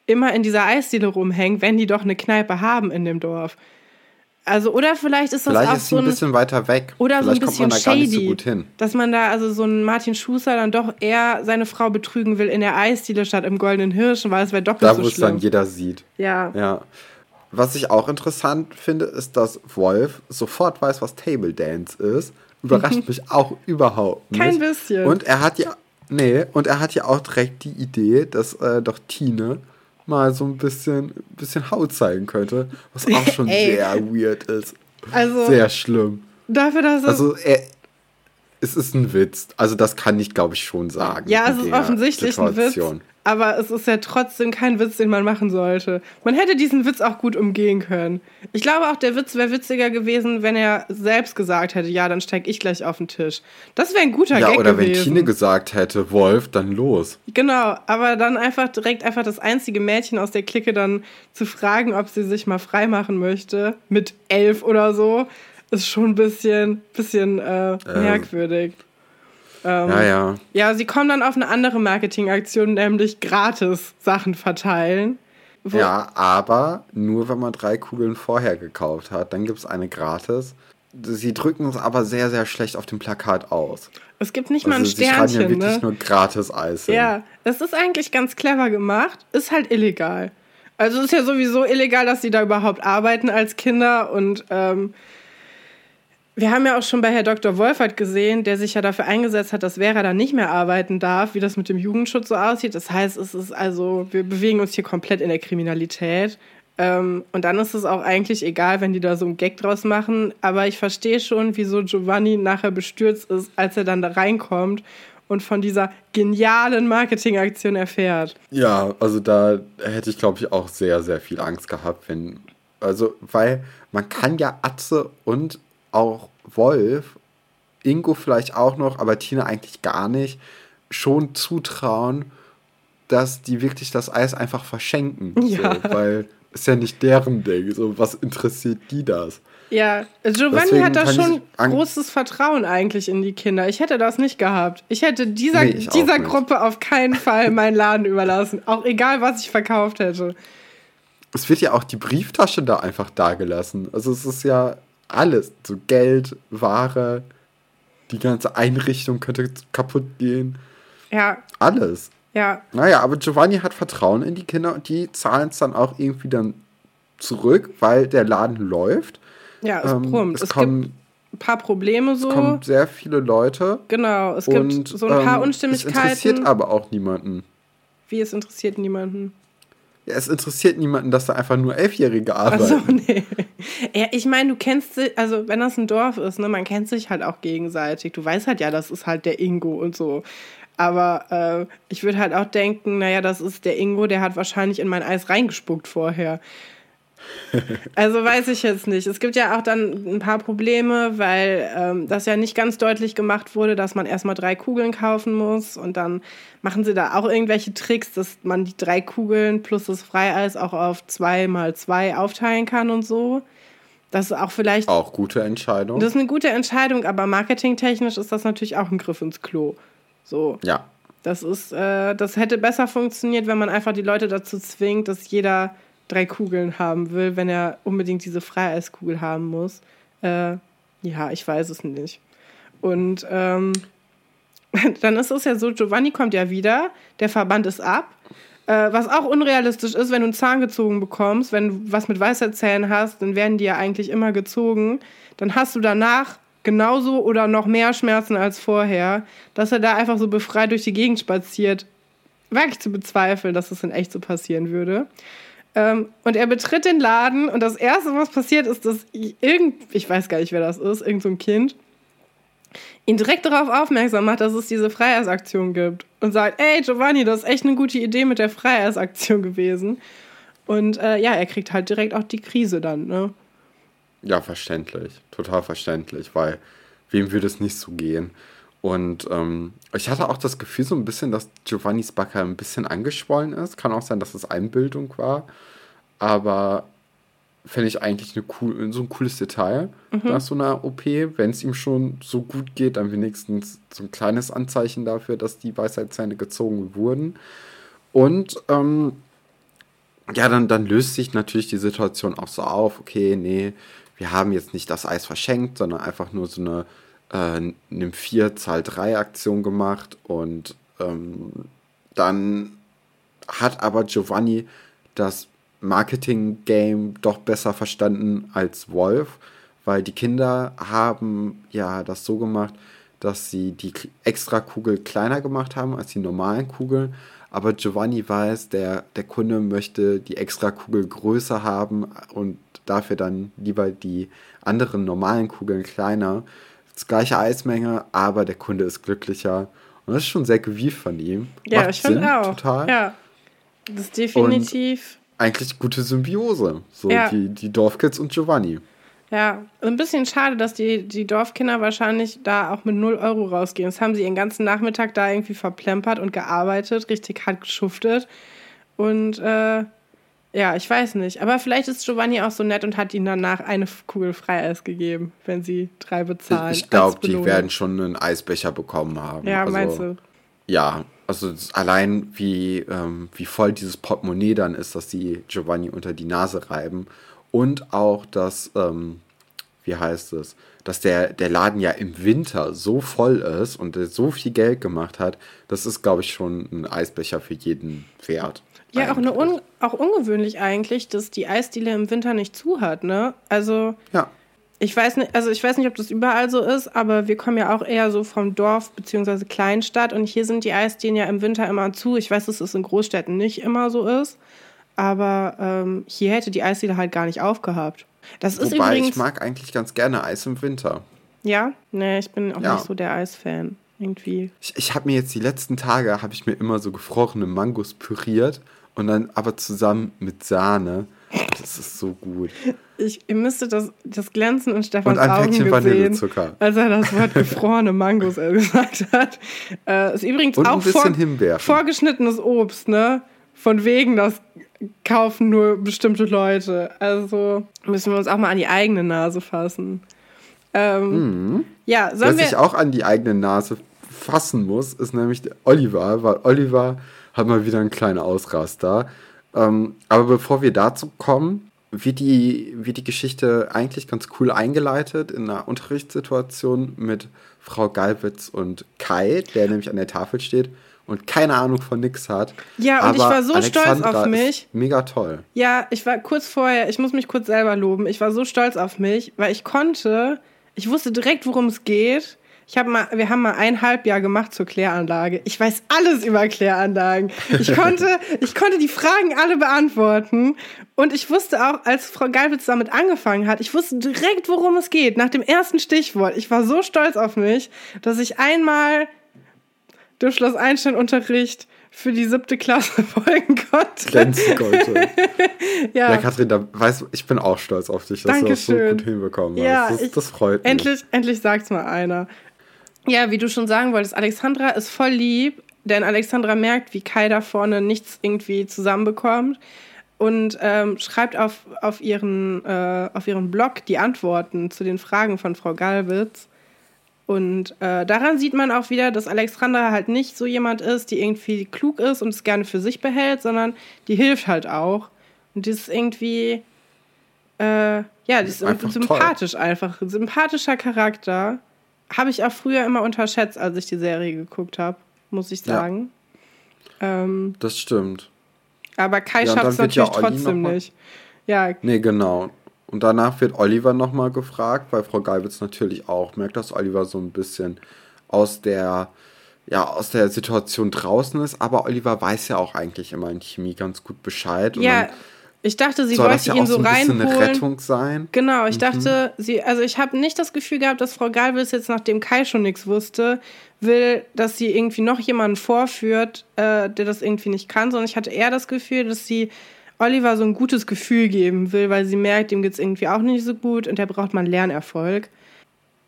immer in dieser Eisdiele rumhängen, wenn die doch eine Kneipe haben in dem Dorf. Also, oder vielleicht ist das vielleicht auch ist so ein, ein bisschen weiter weg. Oder vielleicht so ein bisschen shady, so dass man da also so ein Martin Schuster dann doch eher seine Frau betrügen will in der Eisdiele statt im Goldenen Hirschen, weil es wäre doppelt da, so schlimm. Da, wo es dann jeder sieht. Ja. Ja. Was ich auch interessant finde, ist, dass Wolf sofort weiß, was Table Dance ist. Überrascht mich auch überhaupt nicht. Kein bisschen. Und er hat ja, nee, und er hat ja auch direkt die Idee, dass äh, doch Tine mal so ein bisschen, bisschen Haut zeigen könnte, was auch schon sehr weird ist. Also, sehr schlimm. Dafür, dass es. Also, er, es ist ein Witz. Also das kann ich, glaube ich, schon sagen. Ja, es ist offensichtlich Situation. ein Witz. Aber es ist ja trotzdem kein Witz, den man machen sollte. Man hätte diesen Witz auch gut umgehen können. Ich glaube auch, der Witz wäre witziger gewesen, wenn er selbst gesagt hätte, ja, dann steig ich gleich auf den Tisch. Das wäre ein guter ja, Gag oder gewesen. wenn Tine gesagt hätte, Wolf, dann los. Genau, aber dann einfach direkt einfach das einzige Mädchen aus der Clique dann zu fragen, ob sie sich mal freimachen möchte, mit elf oder so, ist schon ein bisschen, bisschen äh, ähm. merkwürdig. Ähm, ja, ja. Ja, sie kommen dann auf eine andere Marketingaktion, nämlich gratis Sachen verteilen. Ja, aber nur wenn man drei Kugeln vorher gekauft hat, dann gibt es eine gratis. Sie drücken es aber sehr, sehr schlecht auf dem Plakat aus. Es gibt nicht also mal ein Sternchen. Sie schreiben ja wirklich ne? nur gratis Eis. Hin. Ja, es ist eigentlich ganz clever gemacht, ist halt illegal. Also es ist ja sowieso illegal, dass sie da überhaupt arbeiten als Kinder und ähm, wir haben ja auch schon bei Herr Dr. Wolfert gesehen, der sich ja dafür eingesetzt hat, dass Vera dann nicht mehr arbeiten darf, wie das mit dem Jugendschutz so aussieht. Das heißt, es ist also, wir bewegen uns hier komplett in der Kriminalität. Ähm, und dann ist es auch eigentlich egal, wenn die da so einen Gag draus machen. Aber ich verstehe schon, wieso Giovanni nachher bestürzt ist, als er dann da reinkommt und von dieser genialen Marketingaktion erfährt. Ja, also da hätte ich, glaube ich, auch sehr, sehr viel Angst gehabt, wenn. Also, weil man kann ja Atze und auch Wolf, Ingo vielleicht auch noch, aber Tina eigentlich gar nicht, schon zutrauen, dass die wirklich das Eis einfach verschenken. Ja. So, weil ist ja nicht deren Ding. So, was interessiert die das? Ja, Giovanni Deswegen hat da schon großes Vertrauen eigentlich in die Kinder. Ich hätte das nicht gehabt. Ich hätte dieser, nee, ich dieser Gruppe auf keinen Fall meinen Laden überlassen. Auch egal, was ich verkauft hätte. Es wird ja auch die Brieftasche da einfach dagelassen. Also es ist ja alles. So Geld, Ware, die ganze Einrichtung könnte kaputt gehen. Ja. Alles. Ja. Naja, aber Giovanni hat Vertrauen in die Kinder und die zahlen es dann auch irgendwie dann zurück, weil der Laden läuft. Ja, es ähm, brummt. Es, es kommen, gibt ein paar Probleme so. Es kommen sehr viele Leute. Genau, es und, gibt so ein paar ähm, Unstimmigkeiten. Es interessiert aber auch niemanden. Wie es interessiert niemanden? Ja, es interessiert niemanden, dass da einfach nur Elfjährige arbeiten. Ach so, nee. Ja, ich meine, du kennst, also wenn das ein Dorf ist, ne, man kennt sich halt auch gegenseitig. Du weißt halt ja, das ist halt der Ingo und so. Aber äh, ich würde halt auch denken, naja, das ist der Ingo, der hat wahrscheinlich in mein Eis reingespuckt vorher. Also weiß ich jetzt nicht. Es gibt ja auch dann ein paar Probleme, weil ähm, das ja nicht ganz deutlich gemacht wurde, dass man erstmal drei Kugeln kaufen muss und dann machen sie da auch irgendwelche Tricks, dass man die drei Kugeln plus das Freieis auch auf zwei mal zwei aufteilen kann und so. Das ist auch vielleicht. Auch gute Entscheidung. Das ist eine gute Entscheidung, aber marketingtechnisch ist das natürlich auch ein Griff ins Klo. So. Ja. Das ist, äh, das hätte besser funktioniert, wenn man einfach die Leute dazu zwingt, dass jeder drei Kugeln haben will, wenn er unbedingt diese Freieiskugel haben muss. Äh, ja, ich weiß es nicht. Und ähm, dann ist es ja so, Giovanni kommt ja wieder, der Verband ist ab. Äh, was auch unrealistisch ist, wenn du einen Zahn gezogen bekommst, wenn du was mit Weisheitszähnen hast, dann werden die ja eigentlich immer gezogen. Dann hast du danach genauso oder noch mehr Schmerzen als vorher. Dass er da einfach so befreit durch die Gegend spaziert, wirklich zu bezweifeln, dass das in echt so passieren würde. Ähm, und er betritt den Laden und das Erste, was passiert, ist, dass irgend, ich weiß gar nicht, wer das ist, irgend so ein Kind, ihn direkt darauf aufmerksam macht, dass es diese Freiheitsaktion gibt und sagt, ey Giovanni, das ist echt eine gute Idee mit der Freiheitsaktion gewesen. Und äh, ja, er kriegt halt direkt auch die Krise dann, ne? Ja, verständlich. Total verständlich, weil wem würde es nicht so gehen? Und ähm, ich hatte auch das Gefühl so ein bisschen, dass Giovannis Backe ein bisschen angeschwollen ist. Kann auch sein, dass es Einbildung war. Aber fände ich eigentlich eine cool, so ein cooles Detail mhm. nach so einer OP. Wenn es ihm schon so gut geht, dann wenigstens so ein kleines Anzeichen dafür, dass die Weisheitszähne gezogen wurden. Und ähm, ja, dann, dann löst sich natürlich die Situation auch so auf. Okay, nee, wir haben jetzt nicht das Eis verschenkt, sondern einfach nur so eine äh, eine 4 Zahl 3 Aktion gemacht und ähm, dann hat aber Giovanni das Marketing-Game doch besser verstanden als Wolf, weil die Kinder haben ja das so gemacht, dass sie die Extra-Kugel kleiner gemacht haben als die normalen Kugeln. Aber Giovanni weiß, der, der Kunde möchte die Extra-Kugel größer haben und dafür dann lieber die anderen normalen Kugeln kleiner gleiche Eismenge, aber der Kunde ist glücklicher. Und das ist schon sehr gewieft von ihm. Ja, Macht ich finde auch. Total. Ja, das ist definitiv. Eigentlich gute Symbiose. So Ja. die, die Dorfkids und Giovanni. Ja, ein bisschen schade, dass die, die Dorfkinder wahrscheinlich da auch mit 0 Euro rausgehen. Das haben sie ihren ganzen Nachmittag da irgendwie verplempert und gearbeitet, richtig hart geschuftet. Und äh, ja, ich weiß nicht. Aber vielleicht ist Giovanni auch so nett und hat ihnen danach eine Kugel Freieis gegeben, wenn sie drei bezahlen. Ich glaube, die werden schon einen Eisbecher bekommen haben. Ja, also, meinst du? Ja, also allein wie, ähm, wie voll dieses Portemonnaie dann ist, dass die Giovanni unter die Nase reiben. Und auch, dass, ähm, wie heißt es, dass der, der Laden ja im Winter so voll ist und so viel Geld gemacht hat, das ist, glaube ich, schon ein Eisbecher für jeden wert. Ja, auch, eine un auch ungewöhnlich eigentlich, dass die Eisdiele im Winter nicht zu hat, ne? Also, Ja, ich weiß nicht, also ich weiß nicht, ob das überall so ist, aber wir kommen ja auch eher so vom Dorf bzw. Kleinstadt und hier sind die Eisdielen ja im Winter immer zu. Ich weiß, dass es in Großstädten nicht immer so ist, aber ähm, hier hätte die Eisdiele halt gar nicht aufgehabt. Das ist wobei übrigens. ich mag eigentlich ganz gerne Eis im Winter. ja, nee, ich bin auch Ja. nicht so der Eisfan. Irgendwie. Ich, ich habe mir jetzt die letzten Tage, habe ich mir immer so gefrorene Mangos püriert und dann aber zusammen mit Sahne. Das ist so gut. Ich, ihr müsstet das, das Glänzen in Stefans Und ein Augen Päckchen Vanillezucker. als er das Wort gefrorene Mangos gesagt hat. Äh, ist übrigens Und ein auch bisschen vor, Himbeeren. vorgeschnittenes Obst, ne? Von wegen, das kaufen nur bestimmte Leute. Also müssen wir uns auch mal an die eigene Nase fassen. Ähm, Ja, sollen sich wir. auch an die eigene Nase fassen muss, ist nämlich der Oliver, weil Oliver hat mal wieder einen kleinen Ausraster. Ähm, aber bevor wir dazu kommen, wird die, wird die Geschichte eigentlich ganz cool eingeleitet in einer Unterrichtssituation mit Frau Galwitz und Kai, der nämlich an der Tafel steht und keine Ahnung von nix hat. Ja, und ich Aber war so stolz Alexandra auf ist mich. Mega toll. Ja, ich war kurz vorher, ich muss mich kurz selber loben. Ich war so stolz auf mich, weil ich konnte, ich wusste direkt, worum es geht. Ich hab mal, wir haben mal ein Halbjahr gemacht zur Kläranlage. Ich weiß alles über Kläranlagen. Ich konnte, ich konnte die Fragen alle beantworten. Und ich wusste auch, als Frau Galwitz damit angefangen hat, ich wusste direkt, worum es geht, nach dem ersten Stichwort. Ich war so stolz auf mich, dass ich einmal durch Schloss Einstein-Unterricht für die siebte Klasse folgen konnte. Glänzen konnte. Ja, Ja, Katrin, da weißt, ich bin auch stolz auf dich, dass du das so Dankeschön. gut hinbekommen Ja, hast. Das, ich- das freut mich. endlich, endlich sagt's mal einer. Ja, wie du schon sagen wolltest, Alexandra ist voll lieb, denn Alexandra merkt, wie Kai da vorne nichts irgendwie zusammenbekommt und ähm, schreibt auf, auf, ihren, äh, auf ihren Blog die Antworten zu den Fragen von Frau Galwitz. Und äh, daran sieht man auch wieder, dass Alexandra halt nicht so jemand ist, die irgendwie klug ist und es gerne für sich behält, sondern die hilft halt auch. Und die ist irgendwie, äh, ja, die ist Einfach sympathisch einfach. Ein sympathischer Charakter. Habe ich auch früher immer unterschätzt, als ich die Serie geguckt habe, muss ich Ja. sagen. Ähm, Das stimmt. aber Kai Ja, schafft es ja natürlich Olli trotzdem nicht. Ja, Nee, genau. Und danach wird Oliver nochmal gefragt, weil Frau Geibitz natürlich auch merkt, dass Oliver so ein bisschen aus der, ja, aus der Situation draußen ist. Aber Oliver weiß ja auch eigentlich immer in Chemie ganz gut Bescheid. Ja dann ich dachte, sie soll das wollte ja ihn auch so so ein eine. Rettung sein. Genau, Mhm. ich dachte, sie, also ich habe nicht das Gefühl gehabt, dass Frau Galwitz jetzt, nachdem Kai schon nichts wusste, will, dass sie irgendwie noch jemanden vorführt, äh, der das irgendwie nicht kann, sondern ich hatte eher das Gefühl, dass sie Oliver so ein gutes Gefühl geben will, weil sie merkt, ihm geht's irgendwie auch nicht so gut und der braucht mal einen Lernerfolg.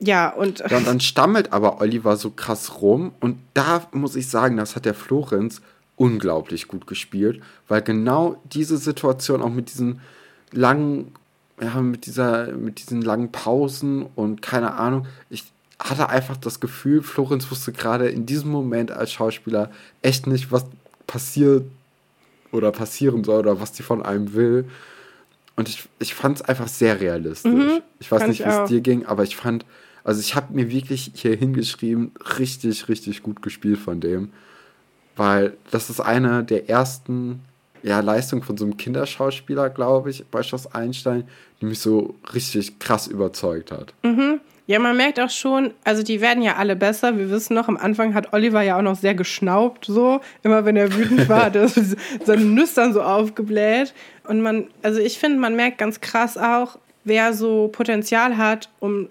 Ja, und Ja, und dann stammelt aber Oliver so krass rum. Und da muss ich sagen, das hat der Florenz unglaublich gut gespielt, weil genau diese Situation auch mit diesen langen, ja, mit dieser, mit diesen langen Pausen und keine Ahnung, ich hatte einfach das Gefühl, Florenz wusste gerade in diesem Moment als Schauspieler echt nicht, was passiert oder passieren soll oder was die von einem will. Und ich, ich fand es einfach sehr realistisch. ich weiß nicht, ich wie es dir ging, aber ich fand, also ich habe mir wirklich hier hingeschrieben, richtig, richtig gut gespielt von dem. Weil das ist eine der ersten ja, Leistungen von so einem Kinderschauspieler, glaube ich, bei Schloss Einstein, die mich so richtig krass überzeugt hat. Ja, man merkt auch schon, also die werden ja alle besser. Wir wissen noch, am Anfang hat Oliver ja auch noch sehr geschnaubt, so. Immer wenn er wütend war, hat er seine Nüstern so aufgebläht. Und man, also ich finde, man merkt ganz krass auch, wer so Potenzial hat, um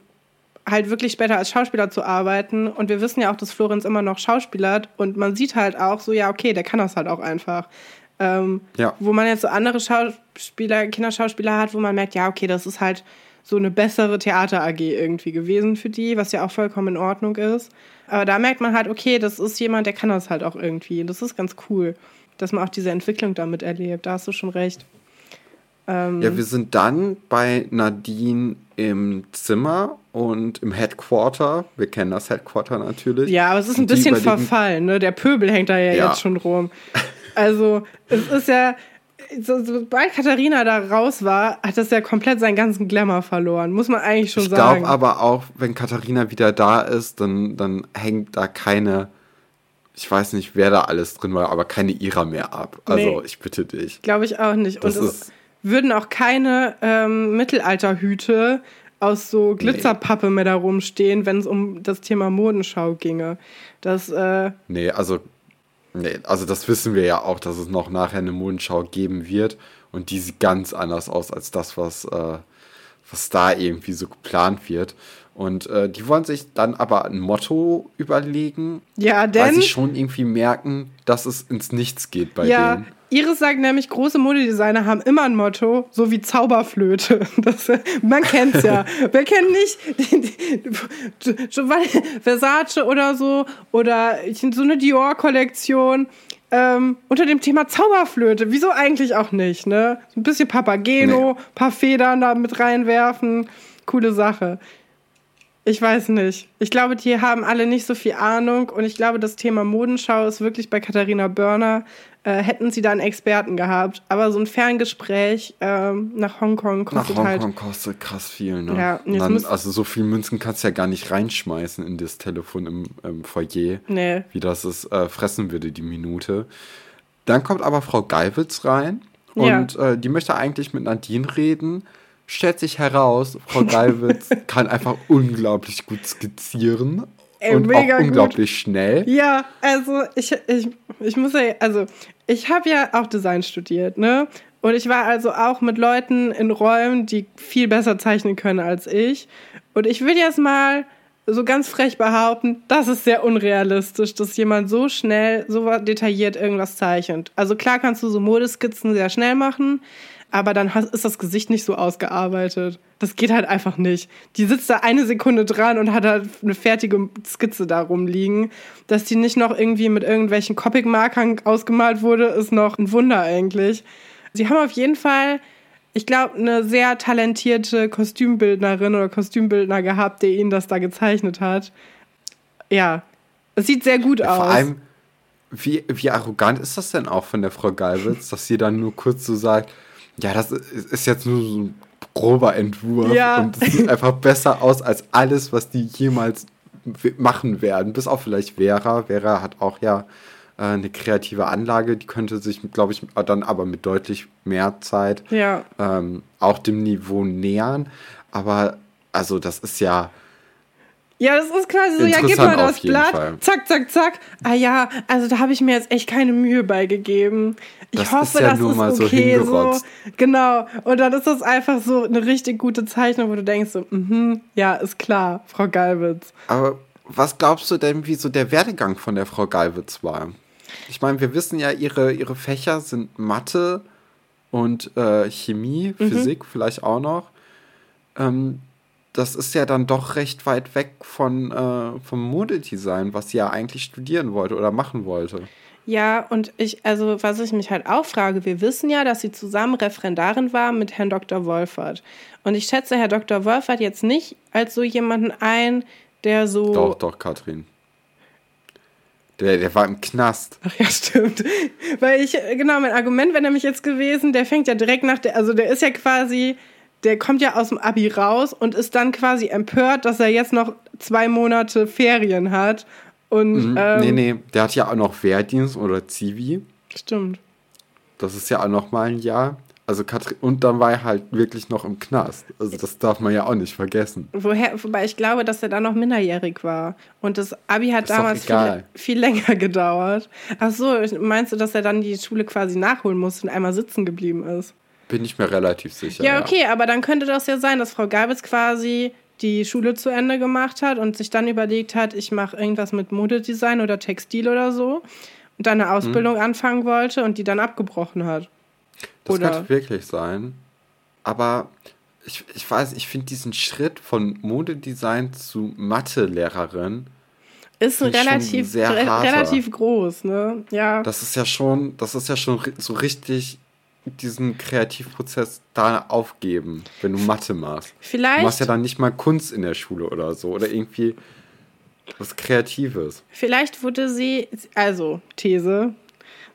halt wirklich später als Schauspieler zu arbeiten. Und wir wissen ja auch, dass Florenz immer noch schauspielert. Und man sieht halt auch so, ja, okay, der kann das halt auch einfach. Ähm, ja. Wo man jetzt so andere Schauspieler, Kinderschauspieler hat, wo man merkt, ja, okay, das ist halt so eine bessere Theater-AG irgendwie gewesen für die, was ja auch vollkommen in Ordnung ist. Aber da merkt man halt, okay, das ist jemand, der kann das halt auch irgendwie. Und das ist ganz cool, dass man auch diese Entwicklung damit erlebt. Da hast du schon recht. Ähm, ja, wir sind dann bei Nadine im Zimmer und im Headquarter. Wir kennen das Headquarter natürlich. Ja, aber es ist ein bisschen verfallen, ne? Der Pöbel hängt da ja, ja. jetzt schon rum. Also, es ist ja, so, sobald Katharina da raus war, hat das ja komplett seinen ganzen Glamour verloren, muss man eigentlich schon ich sagen. Ich glaube aber auch, wenn Katharina wieder da ist, dann, dann hängt da keine, ich weiß nicht, wer da alles drin war, aber keine Ira mehr ab. Also nee, ich bitte dich. Glaube ich auch nicht. Das Und es würden auch keine ähm, Mittelalterhüte aus so Glitzerpappe nee. mehr da rumstehen, wenn es um das Thema Modenschau ginge. Das, äh, nee, also Nee, also das wissen wir ja auch, dass es noch nachher eine Mondschau geben wird. Und die sieht ganz anders aus als das, was, äh, was da irgendwie so geplant wird. Und äh, die wollen sich dann aber ein Motto überlegen. Ja, denn. Weil sie schon irgendwie merken, dass es ins Nichts geht bei ja, denen. Iris sagt nämlich, große Modedesigner haben immer ein Motto, so wie Zauberflöte. Das, man kennt's ja. Wer kennt nicht Versace oder so oder so eine Dior-Kollektion ähm, unter dem Thema Zauberflöte. Wieso eigentlich auch nicht, ne? ein bisschen Papageno, nee. paar Federn da mit reinwerfen. Coole Sache. Ich weiß nicht. Ich glaube, die haben alle nicht so viel Ahnung und ich glaube, das Thema Modenschau ist wirklich bei Katharina Börner äh, hätten sie da einen Experten gehabt. Aber so ein Ferngespräch ähm, nach Hongkong kostet nach Hongkong halt, kostet krass viel, ne? Ja, dann, also so viel Münzen kannst du ja gar nicht reinschmeißen in das Telefon im, im Foyer. Nee. Wie das es äh, fressen würde, die Minute. Dann kommt aber Frau Geiwitz rein und ja. äh, die möchte eigentlich mit Nadine reden. Stellt sich heraus, Frau Geiwitz kann einfach unglaublich gut skizzieren Ey, und auch unglaublich gut. schnell. Ja, also ich, ich, ich muss ja, also ich habe ja auch Design studiert, ne? Und ich war also auch mit Leuten in Räumen, die viel besser zeichnen können als ich. Und ich würde jetzt mal so ganz frech behaupten, das ist sehr unrealistisch, dass jemand so schnell, so detailliert irgendwas zeichnet. Also klar kannst du so Modeskizzen sehr schnell machen, aber dann ist das Gesicht nicht so ausgearbeitet. Das geht halt einfach nicht. Die sitzt da eine Sekunde dran und hat halt eine fertige Skizze da rumliegen. Dass die nicht noch irgendwie mit irgendwelchen Copic-Markern ausgemalt wurde, ist noch ein Wunder eigentlich. Sie haben auf jeden Fall, ich glaube, eine sehr talentierte Kostümbildnerin oder Kostümbildner gehabt, der ihnen das da gezeichnet hat. Ja, es sieht sehr gut ja, aus. Vor allem, wie, wie arrogant ist das denn auch von der Frau Galwitz, dass sie dann nur kurz so sagt, ja, das ist jetzt nur so ein grober Entwurf ja. und es sieht einfach besser aus als alles, was die jemals machen werden. Bis auf vielleicht Vera. Vera hat auch ja äh, eine kreative Anlage, die könnte sich, glaube ich, dann aber mit deutlich mehr Zeit ja. ähm, auch dem Niveau nähern. Aber also das ist ja ja, das ist quasi so, ja, gib mal das Blatt, Fall. zack, zack, zack. Ah ja, also da habe ich mir jetzt echt keine Mühe beigegeben. Ich das hoffe, ist ja das nur ist mal okay. So, so, genau. Und dann ist das einfach so eine richtig gute Zeichnung, wo du denkst so, mhm, ja, ist klar, Frau Galwitz. Aber was glaubst du denn, wie so der Werdegang von der Frau Galwitz war? Ich meine, wir wissen ja, ihre, ihre Fächer sind Mathe und äh, Chemie, mhm. Physik vielleicht auch noch. Ähm, das ist ja dann doch recht weit weg von, äh, vom Modedesign, was sie ja eigentlich studieren wollte oder machen wollte. Ja, und ich, also was ich mich halt auch frage, wir wissen ja, dass sie zusammen Referendarin war mit Herrn Dr. Wolfert. Und ich schätze Herr Dr. Wolfert jetzt nicht als so jemanden ein, der so. Doch, doch, Katrin. Der, der war im Knast. Ach ja, stimmt. Weil ich, genau, mein Argument wäre nämlich jetzt gewesen, der fängt ja direkt nach der, also der ist ja quasi der kommt ja aus dem Abi raus und ist dann quasi empört, dass er jetzt noch zwei Monate Ferien hat. Und, mhm. ähm, nee, nee, der hat ja auch noch Wehrdienst oder Zivi. Stimmt. Das ist ja auch noch mal ein Jahr. Also Katrin, und dann war er halt wirklich noch im Knast. Also das darf man ja auch nicht vergessen. Woher, wobei ich glaube, dass er da noch minderjährig war. Und das Abi hat ist damals viel, viel, länger gedauert. Ach so, meinst du, dass er dann die Schule quasi nachholen musste und einmal sitzen geblieben ist? Bin ich mir relativ sicher. Ja, okay, ja. aber dann könnte das ja sein, dass Frau Gabitz quasi die Schule zu Ende gemacht hat und sich dann überlegt hat, ich mache irgendwas mit Modedesign oder Textil oder so und dann eine Ausbildung mhm. anfangen wollte und die dann abgebrochen hat. Das oder? könnte wirklich sein. Aber ich, ich weiß, ich finde diesen Schritt von Modedesign zu Mathelehrerin ist relativ, sehr re relativ groß, ne? Ja. Das ist ja schon, das ist ja schon so richtig diesen Kreativprozess da aufgeben, wenn du Mathe machst. Vielleicht. Du machst ja dann nicht mal Kunst in der Schule oder so oder irgendwie was Kreatives. Vielleicht wurde sie, also These,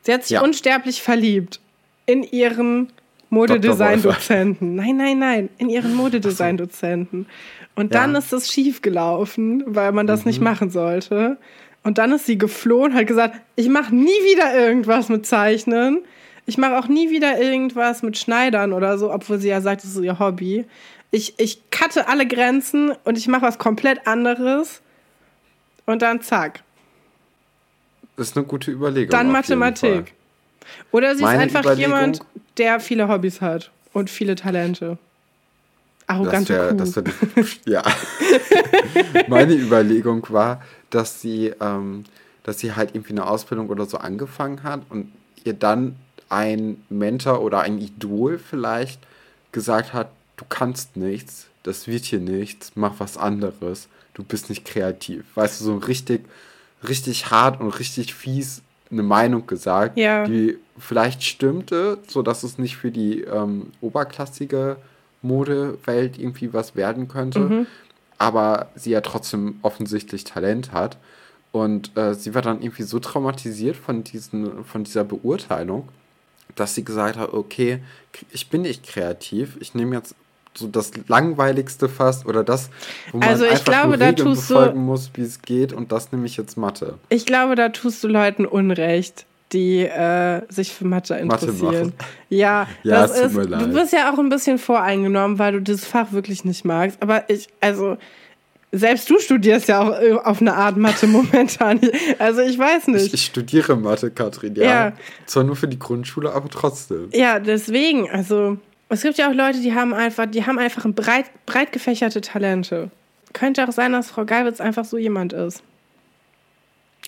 sie hat sich ja. unsterblich verliebt in ihren Modedesign-Dozenten. Nein, nein, nein, in ihren Modedesign-Dozenten. Und dann ja. ist das schiefgelaufen, weil man das mhm. nicht machen sollte. Und dann ist sie geflohen, hat gesagt, ich mache nie wieder irgendwas mit Zeichnen. Ich mache auch nie wieder irgendwas mit Schneidern oder so, obwohl sie ja sagt, das ist ihr Hobby. Ich, ich cutte alle Grenzen und ich mache was komplett anderes. Und dann zack. Das ist eine gute Überlegung. Dann Mathematik. Oder sie ist einfach jemand, der viele Hobbys hat und viele Talente. Arrogante die, Ja. Meine Überlegung war, dass sie, ähm, dass sie halt irgendwie eine Ausbildung oder so angefangen hat und ihr dann ein Mentor oder ein Idol vielleicht gesagt hat, du kannst nichts, das wird hier nichts, mach was anderes, du bist nicht kreativ. Weißt du, so richtig, richtig hart und richtig fies eine Meinung gesagt, ja. die vielleicht stimmte, sodass es nicht für die ähm, oberklassige Modewelt irgendwie was werden könnte, mhm. aber sie ja trotzdem offensichtlich Talent hat. Und äh, sie war dann irgendwie so traumatisiert von, diesen, von dieser Beurteilung, dass sie gesagt hat, okay, ich bin nicht kreativ, ich nehme jetzt so das langweiligste fast oder das, wo man also ich einfach glaube, nur Regeln befolgen muss, wie es geht und das nehme ich jetzt Mathe. Ich glaube, da tust du Leuten Unrecht, die äh, sich für Mathe interessieren. Mathe ja, ja das ist, du bist ja auch ein bisschen voreingenommen, weil du dieses Fach wirklich nicht magst. Aber ich, also selbst du studierst ja auch äh, auf eine Art Mathe momentan. Also ich weiß nicht. Ich, ich studiere Mathe, Katrin, ja. ja. Zwar nur für die Grundschule, aber trotzdem. Ja, deswegen, also es gibt ja auch Leute, die haben einfach, die haben einfach breit, breit gefächerte Talente. Könnte auch sein, dass Frau Geibitz einfach so jemand ist.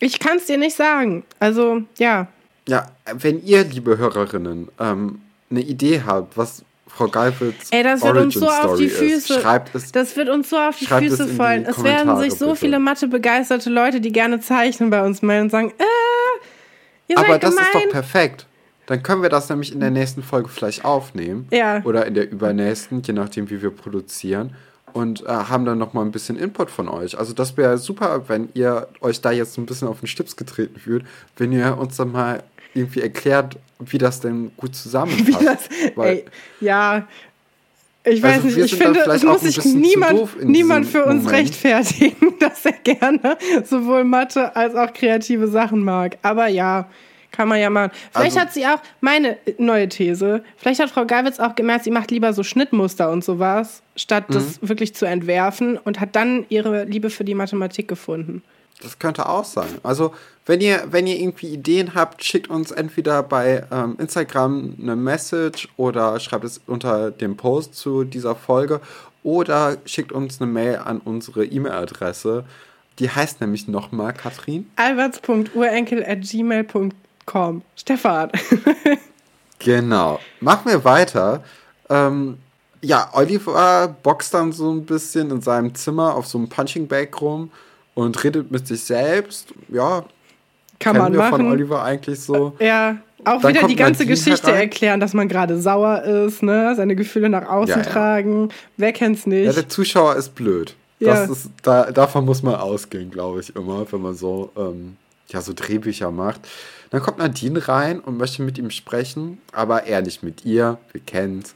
Ich kann es dir nicht sagen. Also, ja. Ja, wenn ihr, liebe Hörerinnen, ähm, eine Idee habt, was Frau Geifels Ey, das wird Origin uns so Story auf die Füße. Schreibt es, das wird uns so auf die Füße fallen. Es werden sich so bitte. viele Mathe-begeisterte Leute, die gerne zeichnen, bei uns melden und sagen, äh, ihr Aber das gemein. ist doch perfekt. Dann können wir das nämlich in der nächsten Folge vielleicht aufnehmen. Ja. Oder in der übernächsten, je nachdem, wie wir produzieren. Und äh, haben dann nochmal ein bisschen Input von euch. Also das wäre super, wenn ihr euch da jetzt ein bisschen auf den Stips getreten fühlt, wenn ihr uns dann mal irgendwie erklärt, wie das denn gut zusammenpasst. Das, ey, ja, ich weiß also nicht, ich finde, es muss sich niemand, niemand für uns Moment. rechtfertigen, dass er gerne sowohl Mathe als auch kreative Sachen mag. Aber ja, kann man ja machen. Vielleicht also, hat sie auch, meine neue These, vielleicht hat Frau Geiwitz auch gemerkt, sie macht lieber so Schnittmuster und sowas, statt das mhm. wirklich zu entwerfen und hat dann ihre Liebe für die Mathematik gefunden. Das könnte auch sein. Also, wenn ihr, wenn ihr irgendwie Ideen habt, schickt uns entweder bei ähm, Instagram eine Message oder schreibt es unter dem Post zu dieser Folge oder schickt uns eine Mail an unsere E-Mail-Adresse. Die heißt nämlich nochmal, Katrin? alberts.urenkel.gmail.com Stefan. genau. Machen wir weiter. Ähm, ja, Oliver boxt dann so ein bisschen in seinem Zimmer auf so einem Punching Bag rum und redet mit sich selbst. Ja, kann man wir machen. von Oliver eigentlich so. Ja, auch Dann wieder die ganze Geschichte herein. erklären, dass man gerade sauer ist, ne? seine Gefühle nach außen ja, ja. tragen. Wer kennt's nicht? Ja, der Zuschauer ist blöd. Ja. Das ist, da, davon muss man ausgehen, glaube ich, immer, wenn man so, ähm, ja, so Drehbücher macht. Dann kommt Nadine rein und möchte mit ihm sprechen, aber er nicht mit ihr. Wir kennen's.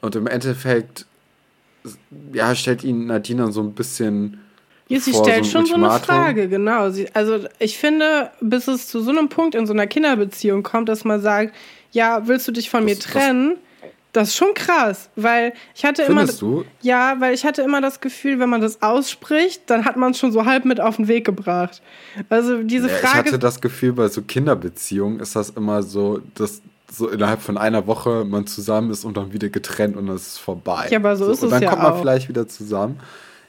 Und im Endeffekt, ja, stellt ihn Nadine dann so ein bisschen ja, sie stellt so schon so eine Frage, genau. Sie, also ich finde, bis es zu so einem Punkt in so einer Kinderbeziehung kommt, dass man sagt, ja, willst du dich von das, mir trennen? Das, das ist schon krass, weil ich hatte Findest immer. Du? Ja, weil ich hatte immer das Gefühl, wenn man das ausspricht, dann hat man es schon so halb mit auf den Weg gebracht. Also diese ja, Frage. Ich hatte das Gefühl, bei so Kinderbeziehungen ist das immer so, dass so innerhalb von einer Woche man zusammen ist und dann wieder getrennt und das ist vorbei. Ja, aber so, so ist es ja auch. Und dann kommt man vielleicht wieder zusammen.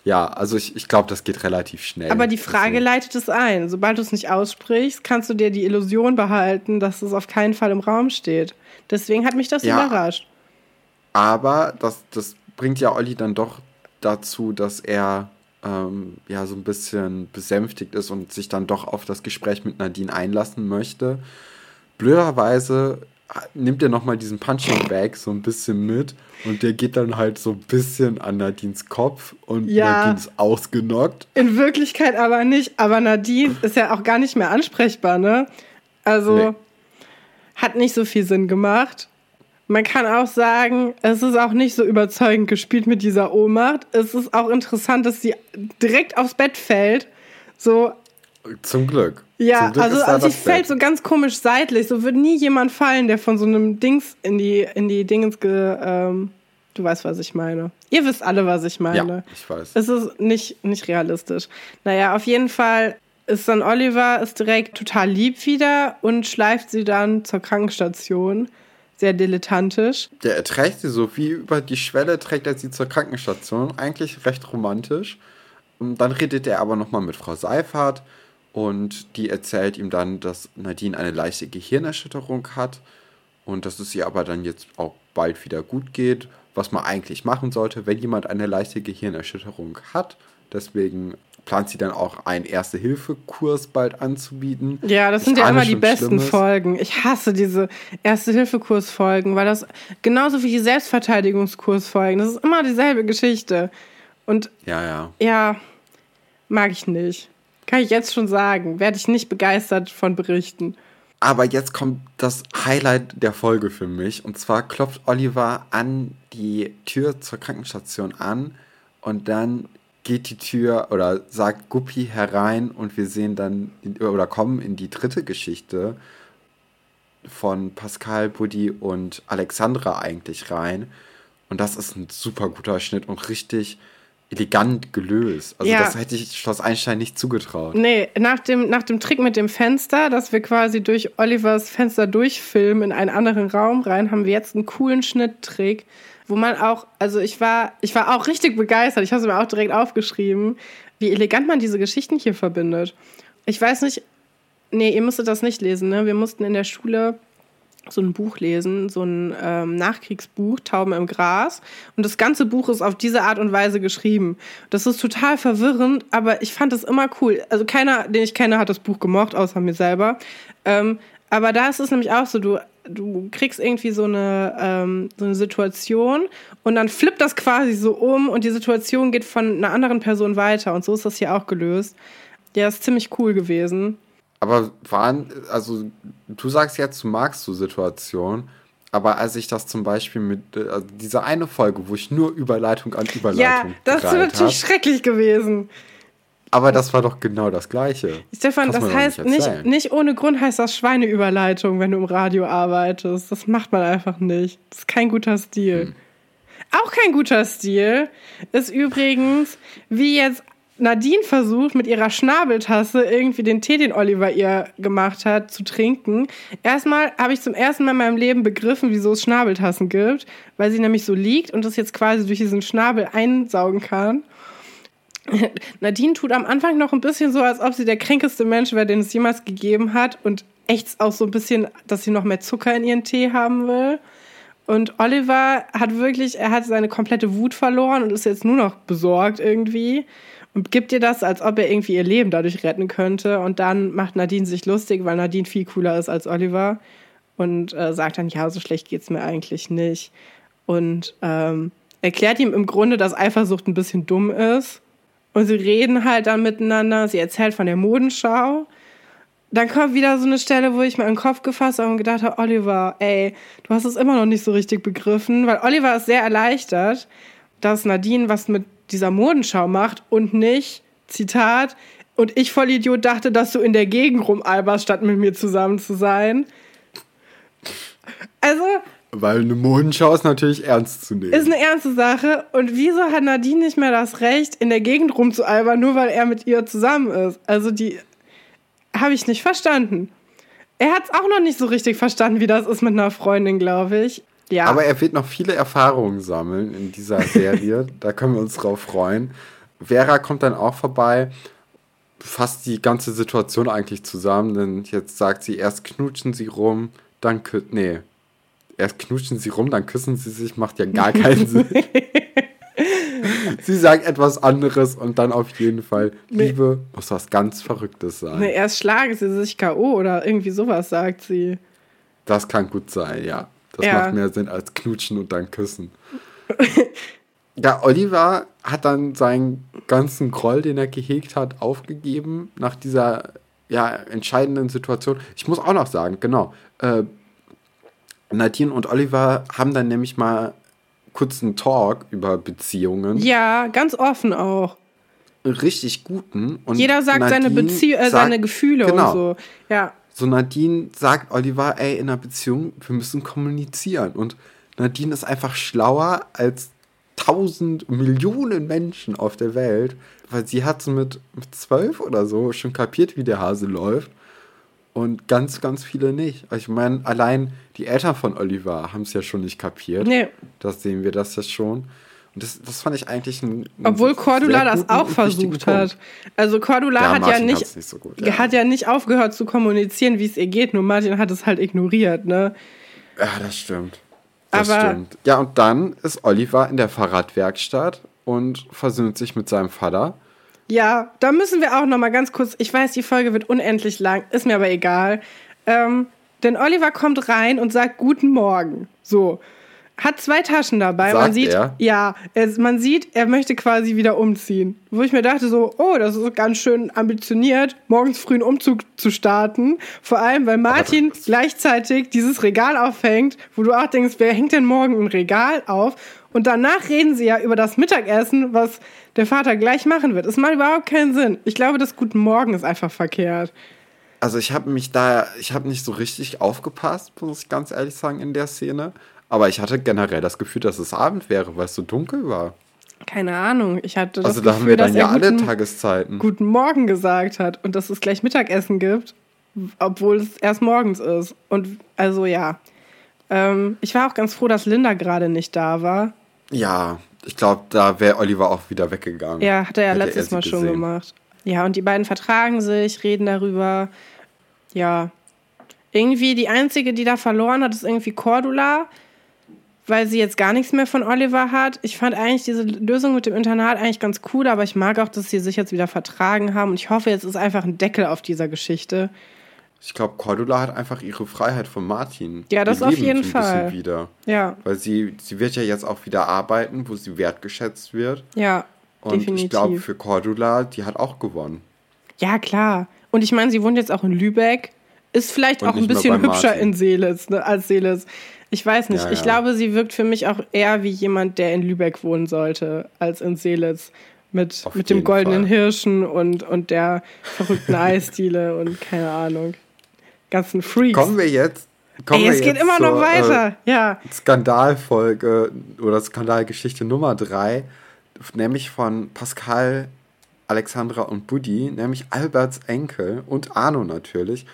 Ja, also ich, ich glaube, das geht relativ schnell. Aber die Frage also. leitet es ein. Sobald du es nicht aussprichst, kannst du dir die Illusion behalten, dass es auf keinen Fall im Raum steht. Deswegen hat mich das ja, überrascht. Aber das, das bringt ja Olli dann doch dazu, dass er ähm, ja so ein bisschen besänftigt ist und sich dann doch auf das Gespräch mit Nadine einlassen möchte. Blöderweise nimmt er nochmal diesen Punching Bag so ein bisschen mit und der geht dann halt so ein bisschen an Nadines Kopf und ja, Nadine ist ausgenockt. In Wirklichkeit aber nicht, aber Nadine ist ja auch gar nicht mehr ansprechbar, ne? Also nee. hat nicht so viel Sinn gemacht. Man kann auch sagen, es ist auch nicht so überzeugend gespielt mit dieser Ohnmacht. Es ist auch interessant, dass sie direkt aufs Bett fällt. So. Zum Glück. Ja, Zum Glück also, also sie fällt so ganz komisch seitlich. So wird nie jemand fallen, der von so einem Dings in die, in die Dingens ge. Ähm, du weißt, was ich meine. Ihr wisst alle, was ich meine. Ja, ich weiß. Es ist nicht, nicht realistisch. Naja, auf jeden Fall ist dann Oliver ist direkt total lieb wieder und schleift sie dann zur Krankenstation sehr dilettantisch. Der trägt sie so wie über die Schwelle, trägt er sie zur Krankenstation. Eigentlich recht romantisch. Und dann redet er aber nochmal mit Frau Seifert und die erzählt ihm dann, dass Nadine eine leichte Gehirnerschütterung hat und dass es ihr aber dann jetzt auch bald wieder gut geht, was man eigentlich machen sollte, wenn jemand eine leichte Gehirnerschütterung hat. Deswegen plant sie dann auch einen Erste-Hilfe-Kurs bald anzubieten. Ja, das sind ja immer die besten. Folgen. Ich hasse diese Erste-Hilfe-Kurs-Folgen, weil das genauso wie die Selbstverteidigungskurs-Folgen, das ist immer dieselbe Geschichte. Und ja, ja. Ja, mag ich nicht. Kann ich jetzt schon sagen. Werde ich nicht begeistert von Berichten. Aber jetzt kommt das Highlight der Folge für mich. Und zwar klopft Oliver an die Tür zur Krankenstation an und dann geht die Tür oder sagt Guppi herein und wir sehen dann oder kommen in die dritte Geschichte von Pascal, Buddy und Alexandra eigentlich rein. Und das ist ein super guter Schnitt und richtig elegant gelöst. Also ja. das hätte ich Schloss Einstein nicht zugetraut. Nee, nach dem, nach dem Trick mit dem Fenster, dass wir quasi durch Olivers Fenster durchfilmen in einen anderen Raum rein, haben wir jetzt einen coolen Schnitttrick wo man auch, also ich war, ich war auch richtig begeistert. Ich habe es mir auch direkt aufgeschrieben, wie elegant man diese Geschichten hier verbindet. Ich weiß nicht, nee, ihr müsstet das nicht lesen, ne? Wir mussten in der Schule so ein Buch lesen, so ein ähm, Nachkriegsbuch, Tauben im Gras. Und das ganze Buch ist auf diese Art und Weise geschrieben. Das ist total verwirrend, aber ich fand es immer cool. Also keiner, den ich kenne, hat das Buch gemocht, außer mir selber. Ähm, aber da ist es nämlich auch so, du du kriegst irgendwie so eine, ähm, so eine Situation und dann flippt das quasi so um und die Situation geht von einer anderen Person weiter. Und so ist das hier auch gelöst. Ja, ist ziemlich cool gewesen. Aber waren, also du sagst jetzt, du magst so Situationen, aber als ich das zum Beispiel mit also dieser eine Folge, wo ich nur Überleitung an Überleitung Ja, das ist natürlich hab, schrecklich gewesen. Aber das war doch genau das Gleiche. Stefan, das heißt nicht, nicht, nicht, ohne Grund heißt das Schweineüberleitung, wenn du im Radio arbeitest. Das macht man einfach nicht. Das ist kein guter Stil. Hm. Auch kein guter Stil ist übrigens, wie jetzt Nadine versucht, mit ihrer Schnabeltasse irgendwie den Tee, den Oliver ihr gemacht hat, zu trinken. Erstmal habe ich zum ersten Mal in meinem Leben begriffen, wieso es Schnabeltassen gibt, weil sie nämlich so liegt und das jetzt quasi durch diesen Schnabel einsaugen kann. Nadine tut am Anfang noch ein bisschen so, als ob sie der kränkeste Mensch wäre, den es jemals gegeben hat und echt auch so ein bisschen, dass sie noch mehr Zucker in ihren Tee haben will. Und Oliver hat wirklich, er hat seine komplette Wut verloren und ist jetzt nur noch besorgt irgendwie und gibt ihr das, als ob er irgendwie ihr Leben dadurch retten könnte. Und dann macht Nadine sich lustig, weil Nadine viel cooler ist als Oliver und äh, sagt dann, ja, so schlecht geht's mir eigentlich nicht. Und ähm, erklärt ihm im Grunde, dass Eifersucht ein bisschen dumm ist und sie reden halt dann miteinander. Sie erzählt von der Modenschau. Dann kommt wieder so eine Stelle, wo ich mir in den Kopf gefasst habe und gedacht habe, Oliver, ey, du hast es immer noch nicht so richtig begriffen, weil Oliver ist sehr erleichtert, dass Nadine was mit dieser Modenschau macht und nicht, Zitat, und ich voll Idiot dachte, dass du in der Gegend rumalberst, statt mit mir zusammen zu sein. Also, weil eine Modenschau ist natürlich ernst zu nehmen. Ist eine ernste Sache. Und wieso hat Nadine nicht mehr das Recht, in der Gegend rumzualbern, nur weil er mit ihr zusammen ist? Also die habe ich nicht verstanden. Er hat es auch noch nicht so richtig verstanden, wie das ist mit einer Freundin, glaube ich. Ja. Aber er wird noch viele Erfahrungen sammeln in dieser Serie. da können wir uns drauf freuen. Vera kommt dann auch vorbei, fasst die ganze Situation eigentlich zusammen, denn jetzt sagt sie, erst knutschen sie rum, dann nee, erst knutschen sie rum, dann küssen sie sich, macht ja gar keinen Sinn. sie sagt etwas anderes und dann auf jeden Fall, Nee. Liebe muss was ganz Verrücktes sein. Ne, erst schlagen sie sich K.O. oder irgendwie sowas, sagt sie. Das kann gut sein, ja. Das Ja. macht mehr Sinn als knutschen und dann küssen. ja, Oliver hat dann seinen ganzen Groll, den er gehegt hat, aufgegeben nach dieser ja, entscheidenden Situation. Ich muss auch noch sagen, genau. Äh, Nadine und Oliver haben dann nämlich mal kurz einen Talk über Beziehungen. Ja, ganz offen auch. Richtig guten. Und Jeder sagt seine, Nadine Bezie äh, sagt- seine Gefühle genau. und so. Ja. So Nadine sagt Oliver, ey, in einer Beziehung, wir müssen kommunizieren. Und Nadine ist einfach schlauer als tausend Millionen Menschen auf der Welt, weil sie hat so mit zwölf oder so schon kapiert, wie der Hase läuft. Und ganz, ganz viele nicht. Also Ich meine, allein die Eltern von Oliver haben es ja schon nicht kapiert. Nee. Das sehen wir das ja schon. Und das, das fand ich eigentlich ein. Obwohl Cordula das auch versucht hat. Also Cordula Ja, hat ja nicht, nicht so gut, ja. hat ja nicht aufgehört zu kommunizieren, wie es ihr geht, nur Martin hat es halt ignoriert, ne? Ja, das stimmt. Das Aber- stimmt. Ja, und dann ist Oliver in der Fahrradwerkstatt und versöhnt sich mit seinem Vater. Ja, da müssen wir auch noch mal ganz kurz, ich weiß, die Folge wird unendlich lang, ist mir aber egal. Ähm, denn Oliver kommt rein und sagt Guten Morgen. So. Hat zwei Taschen dabei. man Sagt sieht, er? ja, es, man sieht, er möchte quasi wieder umziehen. Wo ich mir dachte so, oh, das ist ganz schön ambitioniert, morgens früh einen Umzug zu starten. Vor allem, weil Martin gleichzeitig dieses Regal aufhängt, wo du auch denkst, wer hängt denn morgen ein Regal auf? Und danach reden sie ja über das Mittagessen, was der Vater gleich machen wird. Es macht überhaupt keinen Sinn. Ich glaube, das Guten Morgen ist einfach verkehrt. Also ich habe mich da, ich habe nicht so richtig aufgepasst, muss ich ganz ehrlich sagen, in der Szene. Aber ich hatte generell das Gefühl, dass es Abend wäre, weil es so dunkel war. Keine Ahnung. Ich hatte das Also da Gefühl, haben wir dann ja alle guten, Tageszeiten. guten Morgen gesagt hat und dass es gleich Mittagessen gibt, obwohl es erst morgens ist. Und also ja. Ähm, ich war auch ganz froh, dass Linda gerade nicht da war. Ja, ich glaube, da wäre Oliver auch wieder weggegangen. Ja, hat er ja Hätte letztes sie Mal schon gesehen. gemacht. Ja, und die beiden vertragen sich, reden darüber. Ja. Irgendwie die einzige, die da verloren hat, ist irgendwie Cordula, weil sie jetzt gar nichts mehr von Oliver hat. Ich fand eigentlich diese Lösung mit dem Internat eigentlich ganz cool, aber ich mag auch, dass sie sich jetzt wieder vertragen haben. Und ich hoffe, jetzt ist einfach ein Deckel auf dieser Geschichte. Ich glaube, Cordula hat einfach ihre Freiheit von Martin. Ja, das auf jeden Fall. Wieder. Ja, Weil sie, sie wird ja jetzt auch wieder arbeiten, wo sie wertgeschätzt wird. ja, Und definitiv. ich glaube, für Cordula, die hat auch gewonnen. Ja, klar. Und ich meine, sie wohnt jetzt auch in Lübeck. Ist vielleicht Und auch ein bisschen hübscher Martin. in Seelitz, ne, als Seelitz. Ich weiß nicht. Ja, Ich ja. glaube, sie wirkt für mich auch eher wie jemand, der in Lübeck wohnen sollte, als in Seelitz. Mit, Auf mit dem goldenen Fall. Hirschen und, und der verrückten Eisdiele und keine Ahnung. Ganzen Freaks. Kommen wir jetzt. Kommen Ey, es geht immer noch zur, weiter. ja. Äh, Skandalfolge oder Skandalgeschichte Nummer drei, nämlich von Pascal, Alexandra und Buddy, nämlich Alberts Enkel und Arno natürlich.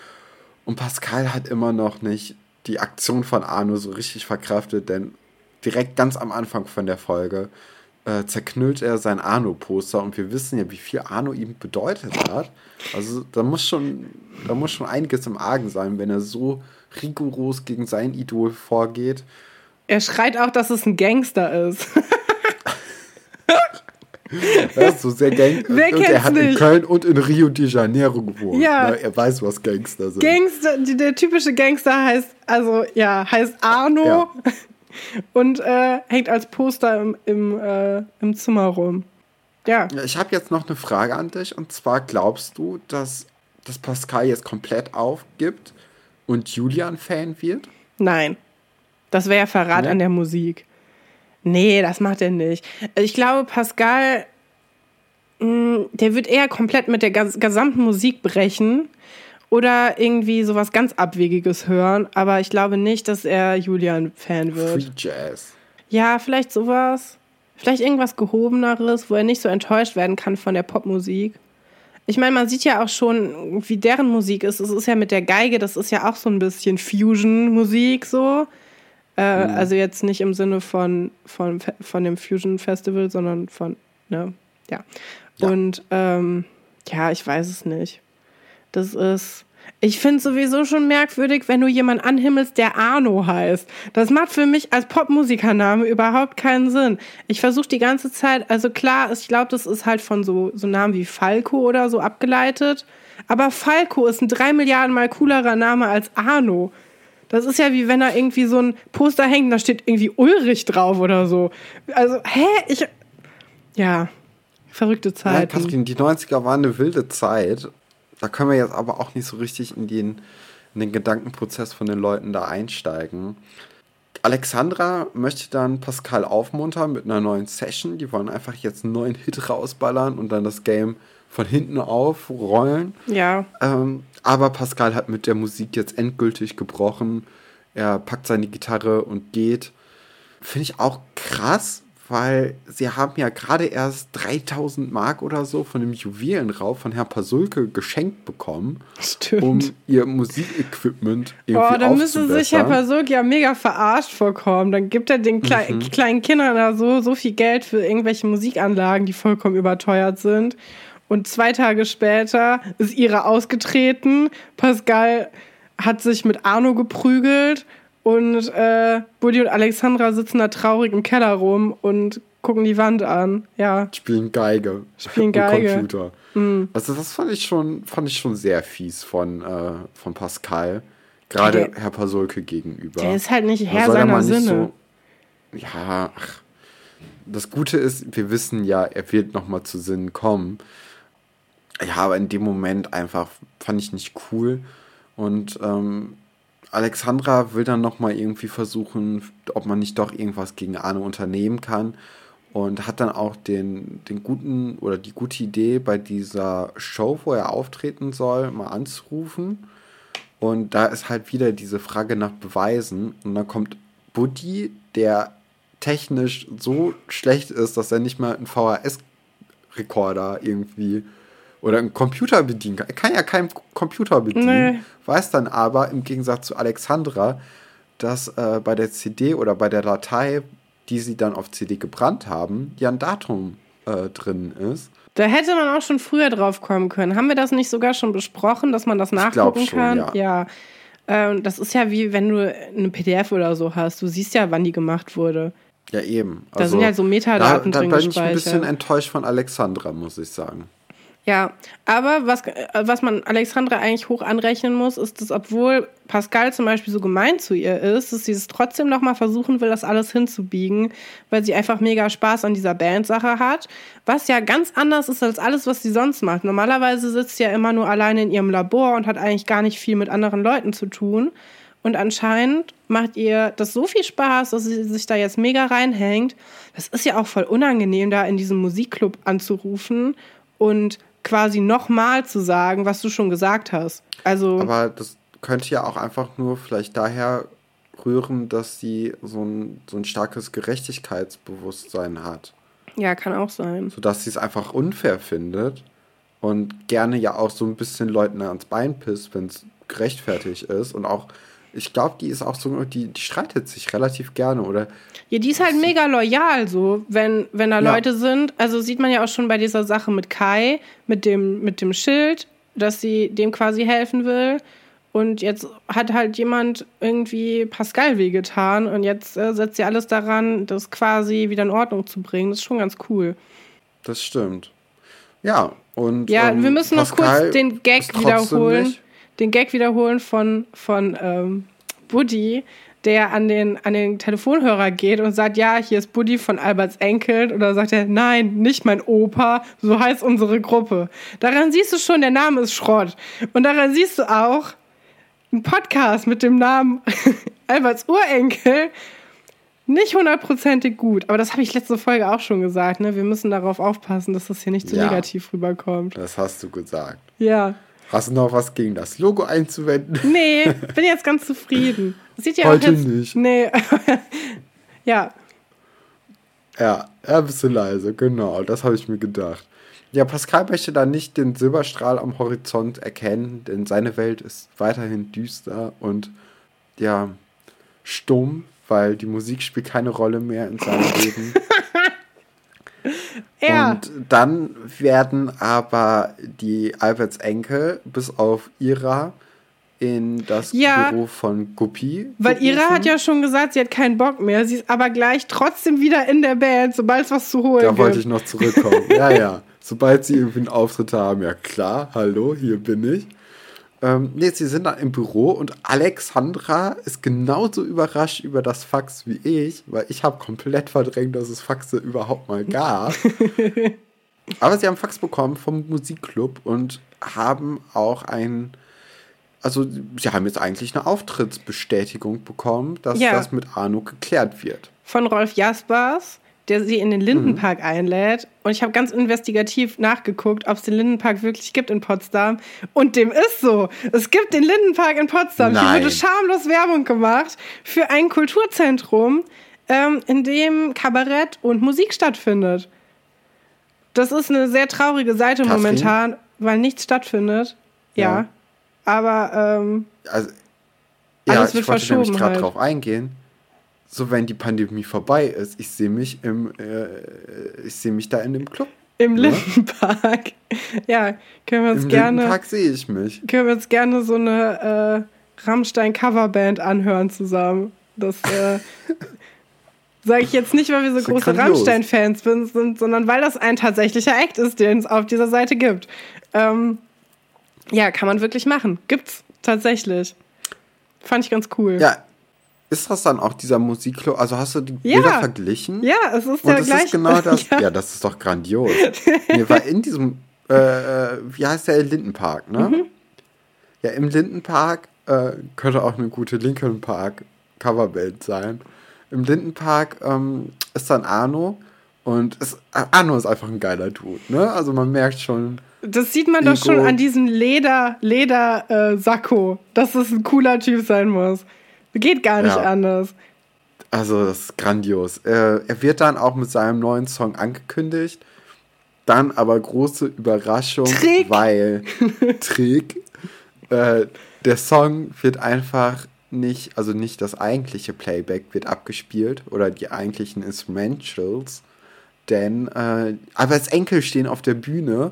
Und Pascal hat immer noch nicht die Aktion von Arno so richtig verkraftet, denn direkt ganz am Anfang von der Folge äh, zerknüllt er sein Arno-Poster und wir wissen ja, wie viel Arno ihm bedeutet hat. Also da muss schon, da muss schon einiges im Argen sein, wenn er so rigoros gegen sein Idol vorgeht. Er schreit auch, dass es ein Gangster ist. Er ist so sehr Gang Wer und er hat in nicht? Köln und in Rio de Janeiro gewohnt. Ja. Ne? Er weiß, was Gangster sind. Gangster, der typische Gangster heißt, also ja, heißt Arno Ja. und äh, hängt als Poster im, im, äh, im Zimmer rum. Ja, Ja, Ich habe jetzt noch eine Frage an dich und zwar glaubst du, dass, dass Pascal jetzt komplett aufgibt und Julian Fan wird? nein. Das wäre ja Verrat Nee? an der Musik. Nee, das macht er nicht. Ich glaube, Pascal, mh, der wird eher komplett mit der gesamten Musik brechen oder irgendwie sowas ganz Abwegiges hören, aber ich glaube nicht, dass er Julian-Fan wird. Free Jazz. Ja, vielleicht sowas. Vielleicht irgendwas Gehobeneres, wo er nicht so enttäuscht werden kann von der Popmusik. Ich meine, man sieht ja auch schon, wie deren Musik ist. Es ist ja mit der Geige, das ist ja auch so ein bisschen Fusion-Musik so. Äh, Also jetzt nicht im Sinne von, von, von dem Fusion Festival, sondern von, ne, Ja. ja. Und ähm, ja, ich weiß es nicht. Das ist. Ich finde es sowieso schon merkwürdig, wenn du jemanden anhimmelst, der Arno heißt. Das macht für mich als Popmusikername überhaupt keinen Sinn. Ich versuche die ganze Zeit, also klar, ich glaube, das ist halt von so, so Namen wie Falco oder so abgeleitet. Aber Falco ist ein drei Milliarden mal coolerer Name als Arno. Das ist ja wie wenn da irgendwie so ein Poster hängt, da steht irgendwie Ulrich drauf oder so. Also, hä? Ich. Ja, verrückte Zeit. Ja, Katrin, die 90er waren eine wilde Zeit. Da können wir jetzt aber auch nicht so richtig in den, in den Gedankenprozess von den Leuten da einsteigen. Alexandra möchte dann Pascal aufmuntern mit einer neuen Session. Die wollen einfach jetzt einen neuen Hit rausballern und dann das Game von hinten aufrollen. Ja. Ähm, aber Pascal hat mit der Musik jetzt endgültig gebrochen. Er packt seine Gitarre und geht. Finde ich auch krass, weil sie haben ja gerade erst 3000 Mark oder so von dem Juwelenraub von Herrn Pasulke geschenkt bekommen, Stimmt. um ihr Musikequipment irgendwie Oh, da müsste sich Herr Pasulke ja mega verarscht vorkommen. Dann gibt er den Kle mhm. kleinen Kindern da so, so viel Geld für irgendwelche Musikanlagen, die vollkommen überteuert sind. Und zwei Tage später ist Ira ausgetreten. Pascal hat sich mit Arno geprügelt und äh, Buddy und Alexandra sitzen da traurig im Keller rum und gucken die Wand an. Ja. Spielen Geige. Spielen Geige. Computer. Mhm. Also das fand ich schon, fand ich schon sehr fies von, äh, von Pascal. Gerade Herr Pasulke gegenüber. Der ist halt nicht Herr seiner Sinne. So, ja, ach. Das Gute ist, wir wissen ja, er wird nochmal zu Sinnen kommen. Ja, aber in dem Moment einfach fand ich nicht cool. Und ähm, Alexandra will dann nochmal irgendwie versuchen, ob man nicht doch irgendwas gegen Arne unternehmen kann. Und hat dann auch den, den guten oder die gute Idee, bei dieser Show, wo er auftreten soll, mal anzurufen. Und da ist halt wieder diese Frage nach Beweisen. Und dann kommt Buddy, der technisch so schlecht ist, dass er nicht mal einen VHS-Rekorder irgendwie oder einen Computer bedienen kann. Er kann ja keinen Computer bedienen, nee. weiß dann aber im Gegensatz zu Alexandra, dass äh, bei der CD oder bei der Datei, die sie dann auf CD gebrannt haben, ja ein Datum äh, drin ist. Da hätte man auch schon früher drauf kommen können. Haben wir das nicht sogar schon besprochen, dass man das nachgucken schon, kann? Ja. ja. Ähm, das ist ja wie wenn du eine PDF oder so hast. Du siehst ja, wann die gemacht wurde. Ja, eben. Also, da sind ja so Metadaten da, da drin bin ich ein bisschen enttäuscht von Alexandra, muss ich sagen. Ja, aber was, was man Alexandra eigentlich hoch anrechnen muss, ist, dass obwohl Pascal zum Beispiel so gemein zu ihr ist, dass sie es trotzdem nochmal versuchen will, das alles hinzubiegen, weil sie einfach mega Spaß an dieser Bandsache hat, was ja ganz anders ist als alles, was sie sonst macht. Normalerweise sitzt sie ja immer nur alleine in ihrem Labor und hat eigentlich gar nicht viel mit anderen Leuten zu tun. Und anscheinend macht ihr das so viel Spaß, dass sie sich da jetzt mega reinhängt. Das ist ja auch voll unangenehm, da in diesem Musikclub anzurufen und quasi nochmal zu sagen, was du schon gesagt hast. Also. Aber das könnte ja auch einfach nur vielleicht daher rühren, dass sie so ein, so ein starkes Gerechtigkeitsbewusstsein hat. Ja, kann auch sein. Sodass sie es einfach unfair findet und gerne ja auch so ein bisschen Leuten ans Bein pisst, wenn es gerechtfertigt ist und auch ich glaube, die ist auch so, die, die streitet sich relativ gerne, oder? Ja, die ist halt mega loyal, so, wenn, wenn da ja. Leute sind. Also sieht man ja auch schon bei dieser Sache mit Kai, mit dem, mit dem Schild, dass sie dem quasi helfen will. Und jetzt hat halt jemand irgendwie Pascal wehgetan und jetzt äh, setzt sie alles daran, das quasi wieder in Ordnung zu bringen. Das ist schon ganz cool. Das stimmt. Ja, und. Ja, ähm, wir müssen Pascal noch kurz den Gag wiederholen. Nicht den Gag wiederholen von, von ähm, Buddy, der an den, an den Telefonhörer geht und sagt, ja, hier ist Buddy von Alberts Enkel. Oder sagt er, nein, nicht mein Opa, so heißt unsere Gruppe. Daran siehst du schon, der Name ist Schrott. Und daran siehst du auch einen Podcast mit dem Namen Alberts Urenkel. Nicht hundertprozentig gut, aber das habe ich letzte Folge auch schon gesagt. Ne? Wir müssen darauf aufpassen, dass das hier nicht zu ja, negativ rüberkommt. Das hast du gesagt. Ja. Hast du noch was gegen das Logo einzuwenden? Nee, bin jetzt ganz zufrieden. Sieht ja Heute auch jetzt, nicht. Nee. ja. Ja, ein bisschen leise, genau, das habe ich mir gedacht. Ja, Pascal möchte da nicht den Silberstrahl am Horizont erkennen, denn seine Welt ist weiterhin düster und ja, stumm, weil die Musik spielt keine Rolle mehr in seinem Leben. Ja. Und dann werden aber die Alberts Enkel bis auf Ira in das Ja. Büro von Guppy. Weil Ira hat ja schon gesagt, sie hat keinen Bock mehr. Sie ist aber gleich trotzdem wieder in der Band, sobald es was zu holen Da gibt. wollte ich noch zurückkommen. ja, ja. Sobald sie irgendwie einen Auftritt haben, ja klar, hallo, hier bin ich. Ähm, nee, sie sind dann im Büro und Alexandra ist genauso überrascht über das Fax wie ich, weil ich habe komplett verdrängt, dass es Faxe überhaupt mal gab. Aber sie haben Fax bekommen vom Musikclub und haben auch ein, also sie haben jetzt eigentlich eine Auftrittsbestätigung bekommen, dass Ja. das mit Arno geklärt wird. Von Rolf Jaspers, der sie in den Mhm. Lindenpark einlädt. Und ich habe ganz investigativ nachgeguckt, ob es den Lindenpark wirklich gibt in Potsdam. Und dem ist so. Es gibt den Lindenpark in Potsdam. Hier Nein. wurde schamlos Werbung gemacht für ein Kulturzentrum, ähm, in dem Kabarett und Musik stattfindet. Das ist eine sehr traurige Seite Katrin? momentan, weil nichts stattfindet. Ja. Ja. Aber ähm, Also, ja, Alles wird ich wollte nämlich verschoben gerade halt. drauf eingehen. So, wenn die Pandemie vorbei ist, ich sehe mich im, äh, ich sehe mich da in dem Club. im Ja. Lindenpark. Ja, können wir uns Im gerne. Lindenpark sehe ich mich. können wir uns gerne so eine äh, Rammstein-Coverband anhören zusammen. Das äh, sage ich jetzt nicht, weil wir so große. Rammstein-Fans sind, sondern weil das ein tatsächlicher Act ist, den es auf dieser Seite gibt. Ähm, ja, kann man wirklich machen. Gibt's tatsächlich. Fand ich ganz cool. Ja, ist das dann auch dieser Musikclub? Also hast du die Ja. Bilder verglichen? Ja, es ist Und der das gleiche. ist genau das. Ja. ja. das ist doch grandios. nee, weil in diesem, äh, äh, wie heißt der Lindenpark, ne? Mhm. Ja, im Lindenpark äh, könnte auch eine gute Linkin Park Coverband sein. Im Lindenpark ähm, ist dann Arno und es, Arno ist einfach ein geiler Dude, ne? Also man merkt schon, Das sieht man doch Ego. schon an diesem Leder, Leder äh, dass es ein cooler Typ sein muss. Geht gar nicht Ja. anders. Also, das ist grandios. Er wird dann auch mit seinem neuen Song angekündigt. Dann aber große Überraschung, Trick. weil Trick. Äh, der Song wird einfach nicht, also nicht das eigentliche Playback wird abgespielt oder die eigentlichen Instrumentals, denn äh, Alberts Enkel stehen auf der Bühne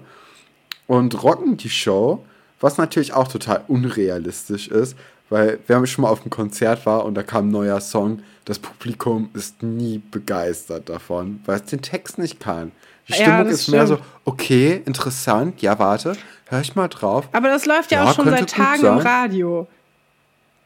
und rocken die Show, was natürlich auch total unrealistisch ist, weil wer schon mal auf einem Konzert war und da kam ein neuer Song, das Publikum ist nie begeistert davon, weil es den Text nicht kann. Die Ja, Stimmung das ist mehr so, stimmt. okay, interessant, ja, warte, hör ich mal drauf. Aber das läuft ja, Ja, auch schon seit Tagen im. Radio.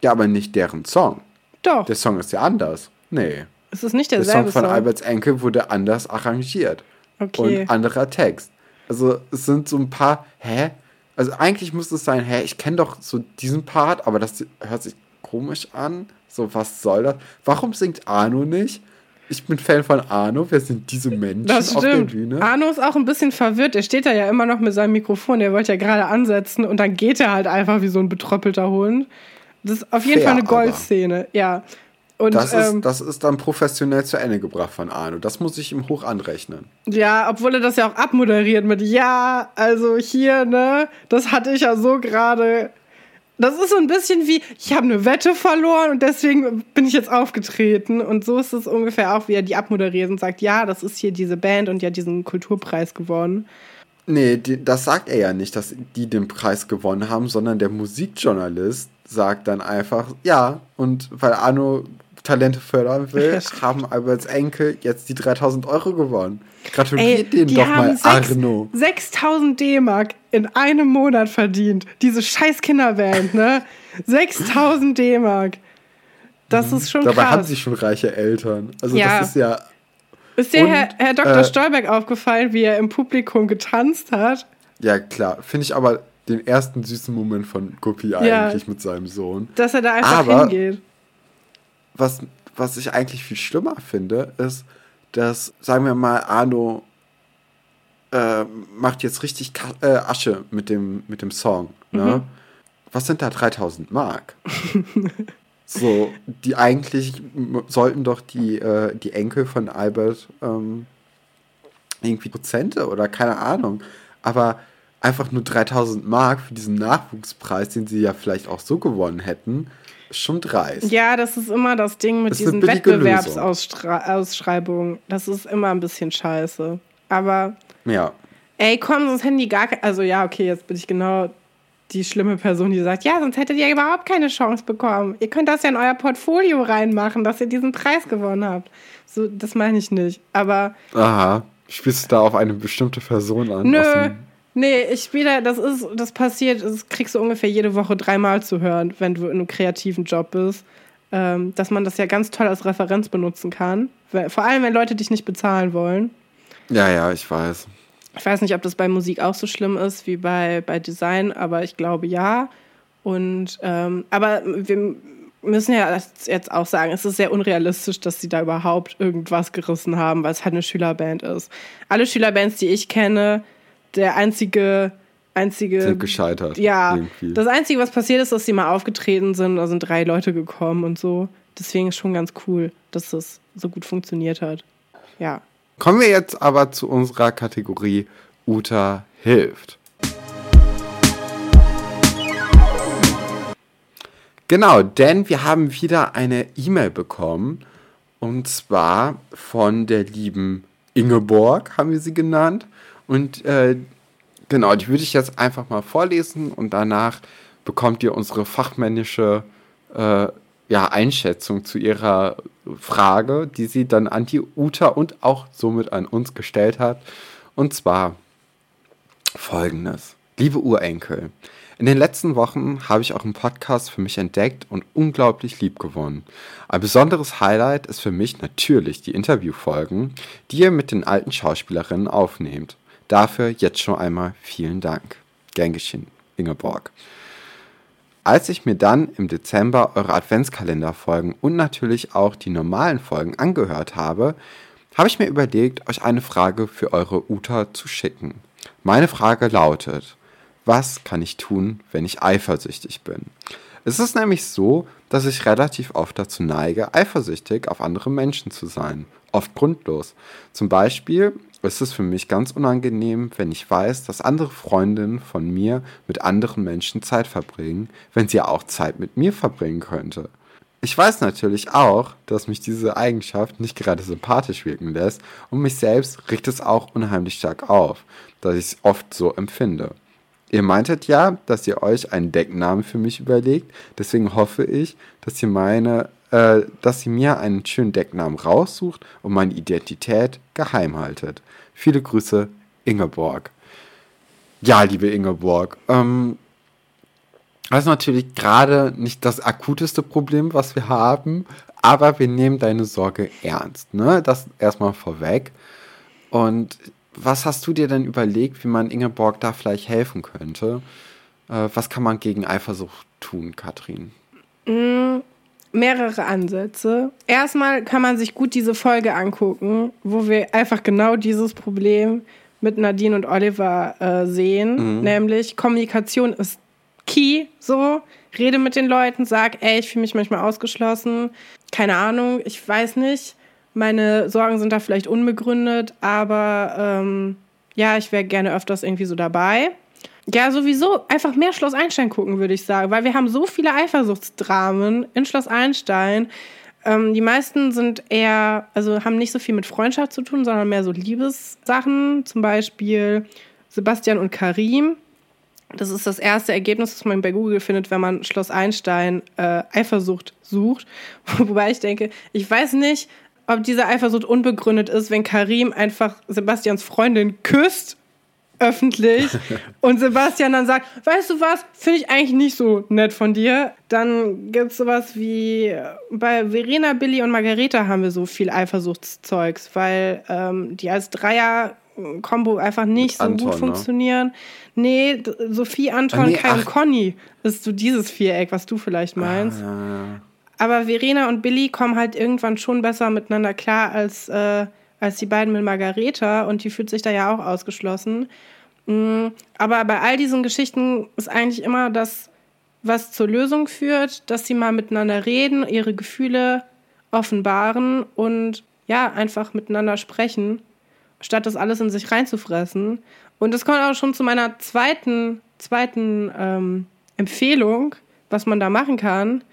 Ja, aber nicht deren Song. Doch, Der Song ist ja anders. Nee. es ist nicht Der derselbe Song von Song. Alberts Enkel wurde anders arrangiert. Okay. Und anderer Text. Also es sind so ein paar, hä? Also eigentlich müsste es sein, hä, ich kenne doch so diesen Part, aber das hört sich komisch an. So, was soll das? Warum singt Arno nicht? Ich bin Fan von Arno. Wer sind diese Menschen Das auf der. Bühne? Arno ist auch ein bisschen verwirrt. Er steht da ja immer noch mit seinem Mikrofon. Der wollte ja gerade ansetzen und dann geht er halt einfach wie so ein betröppelter Hund. Das ist auf jeden Fair, Fall eine. Goldszene, ja. Und Das ist, ähm, das ist dann professionell zu Ende gebracht von Arno. Das muss ich ihm hoch anrechnen. ja, obwohl er das ja auch abmoderiert mit Ja, also hier, ne, das hatte ich ja so gerade. Das ist so ein bisschen wie, ich habe eine Wette verloren und deswegen bin ich jetzt aufgetreten. Und so ist es ungefähr auch, wie er die abmoderiert und sagt, ja, das ist hier diese Band und die hat diesen Kulturpreis gewonnen. Nee, die, das sagt er ja nicht, dass die den Preis gewonnen haben, sondern der Musikjournalist sagt dann einfach, ja, und weil Arno Talente fördern will, haben Alberts Enkel jetzt die 3000 Euro gewonnen. Gratuliert denen doch mal, sechs- Arno. 6000 D-Mark in einem Monat verdient. Diese scheiß Kinderband, ne? 6000 D-Mark. Das ist schon Mhm. Dabei krass. haben sie schon reiche Eltern. Also Ja. das ist ja, ist dir und, Herr, Herr Dr. äh, Stolberg aufgefallen, wie er im Publikum getanzt hat? ja klar, finde ich aber den ersten süßen Moment von Guppy Ja. eigentlich mit seinem Sohn. Dass er da einfach Aber- hingeht. Was, was ich eigentlich viel schlimmer finde, ist, dass, sagen wir mal, Arno äh, macht jetzt richtig Ka äh, Asche mit dem, mit dem Song. Ne? Mhm. Was sind da 3000 Mark? so, die eigentlich sollten doch die, äh, die Enkel von Albert ähm, irgendwie Prozente oder keine Ahnung. Aber einfach nur 3000 Mark für diesen Nachwuchspreis, den sie ja vielleicht auch so gewonnen hätten, schon dreist. Ja, das ist immer das Ding mit eine diesen Wettbewerbsausschreibungen. Das ist immer ein bisschen scheiße. Aber. Ja. Ey, komm, sonst hätten die gar keine. Also, ja, okay, jetzt bin ich genau die schlimme Person, die sagt: Ja, sonst hättet ihr überhaupt keine Chance bekommen. Ihr könnt das ja in euer Portfolio reinmachen, dass ihr diesen Preis gewonnen habt. So, das meine ich nicht. Aber. Aha. Spielst du da auf eine bestimmte Person an? Nö. Nee, ich spiele, das ist, das passiert, das kriegst du ungefähr jede Woche dreimal zu hören, wenn du in einem kreativen Job bist. Ähm, dass man das ja ganz toll als Referenz benutzen kann. Vor allem, wenn Leute dich nicht bezahlen wollen. Ja, ja, ich weiß. Ich weiß nicht, ob das bei Musik auch so schlimm ist wie bei, bei Design, aber ich glaube ja. Und ähm, aber wir müssen ja jetzt auch sagen, es ist sehr unrealistisch, dass sie da überhaupt irgendwas gerissen haben, weil es halt eine Schülerband ist. Alle Schülerbands, die ich kenne, der einzige einzige sind gescheitert. Ja, irgendwie. das einzige, was passiert ist, dass sie mal aufgetreten sind, da sind drei Leute gekommen und so. Deswegen ist schon ganz cool, dass das so gut funktioniert hat. Ja. Kommen wir jetzt aber zu unserer Kategorie Uta hilft. Genau, denn wir haben wieder eine E-Mail bekommen und zwar von der lieben Ingeborg, haben wir sie genannt. Und äh, genau, die würde ich jetzt einfach mal vorlesen und danach bekommt ihr unsere fachmännische äh, ja, Einschätzung zu ihrer Frage, die sie dann an die Uta und auch somit an uns gestellt hat. Und zwar folgendes. Liebe Urenkel, in den letzten Wochen habe ich auch einen Podcast für mich entdeckt und unglaublich lieb gewonnen. Ein besonderes Highlight ist für mich natürlich die Interviewfolgen, die ihr mit den alten Schauspielerinnen aufnehmt. Dafür jetzt schon einmal vielen Dank. Gern geschehen, Ingeborg. Als ich mir dann im Dezember eure Adventskalenderfolgen und natürlich auch die normalen Folgen angehört habe, habe ich mir überlegt, euch eine Frage für eure Uta zu schicken. Meine Frage lautet, was kann ich tun, wenn ich eifersüchtig bin? Es ist nämlich so, dass ich relativ oft dazu neige, eifersüchtig auf andere Menschen zu sein. Oft grundlos. Zum Beispiel ist es für mich ganz unangenehm, wenn ich weiß, dass andere Freundinnen von mir mit anderen Menschen Zeit verbringen, wenn sie auch Zeit mit mir verbringen könnte. Ich weiß natürlich auch, dass mich diese Eigenschaft nicht gerade sympathisch wirken lässt und mich selbst riecht es auch unheimlich stark auf, dass ich es oft so empfinde. Ihr meintet ja, dass ihr euch einen Decknamen für mich überlegt, deswegen hoffe ich, dass ihr meine äh, dass sie mir einen schönen Decknamen raussucht und meine Identität geheim haltet. Viele Grüße, Ingeborg. Ja, liebe Ingeborg, ähm, das ist natürlich gerade nicht das akuteste Problem, was wir haben, aber wir nehmen deine Sorge ernst. Ne? Das erstmal vorweg. Und was hast du dir denn überlegt, wie man Ingeborg da vielleicht helfen könnte? Äh, was kann man gegen Eifersucht tun, Katrin? Mehrere Ansätze. Erstmal kann man sich gut diese Folge angucken, wo wir einfach genau dieses Problem mit Nadine und Oliver äh, sehen, mhm. nämlich Kommunikation ist key, so rede mit den Leuten, sag, ey, ich fühle mich manchmal ausgeschlossen, keine Ahnung, ich weiß nicht, meine Sorgen sind da vielleicht unbegründet, aber ähm, ja, ich wäre gerne öfters irgendwie so dabei. Ja, sowieso einfach mehr Schloss Einstein gucken, würde ich sagen, weil wir haben so viele Eifersuchtsdramen in Schloss Einstein. Ähm, die meisten sind eher, also haben nicht so viel mit Freundschaft zu tun, sondern mehr so Liebessachen. Zum Beispiel Sebastian und Karim. Das ist das erste Ergebnis, das man bei Google findet, wenn man Schloss Einstein äh, Eifersucht sucht. Wobei ich denke, ich weiß nicht, ob diese Eifersucht unbegründet ist, wenn Karim einfach Sebastians Freundin küsst öffentlich und Sebastian dann sagt, weißt du was, finde ich eigentlich nicht so nett von dir. Dann gibt es sowas wie, bei Verena, Billy und Margareta haben wir so viel Eifersuchtszeugs, weil ähm, die als Dreier-Kombo einfach nicht Mit so Anton, gut ne? funktionieren. Ne? Nee, Sophie, Anton, ah, nee, Kai und Conny ist so dieses Viereck, was du vielleicht meinst. Ah. Aber Verena und Billy kommen halt irgendwann schon besser miteinander klar als... Äh, als die beiden mit Margareta und die fühlt sich da ja auch ausgeschlossen. Mm, aber bei all diesen Geschichten ist eigentlich immer das, was zur Lösung führt, dass sie mal miteinander reden, ihre Gefühle offenbaren und ja, einfach miteinander sprechen, statt das alles in sich reinzufressen. Und das kommt auch schon zu meiner zweiten, zweiten ähm, Empfehlung, was man da machen kann.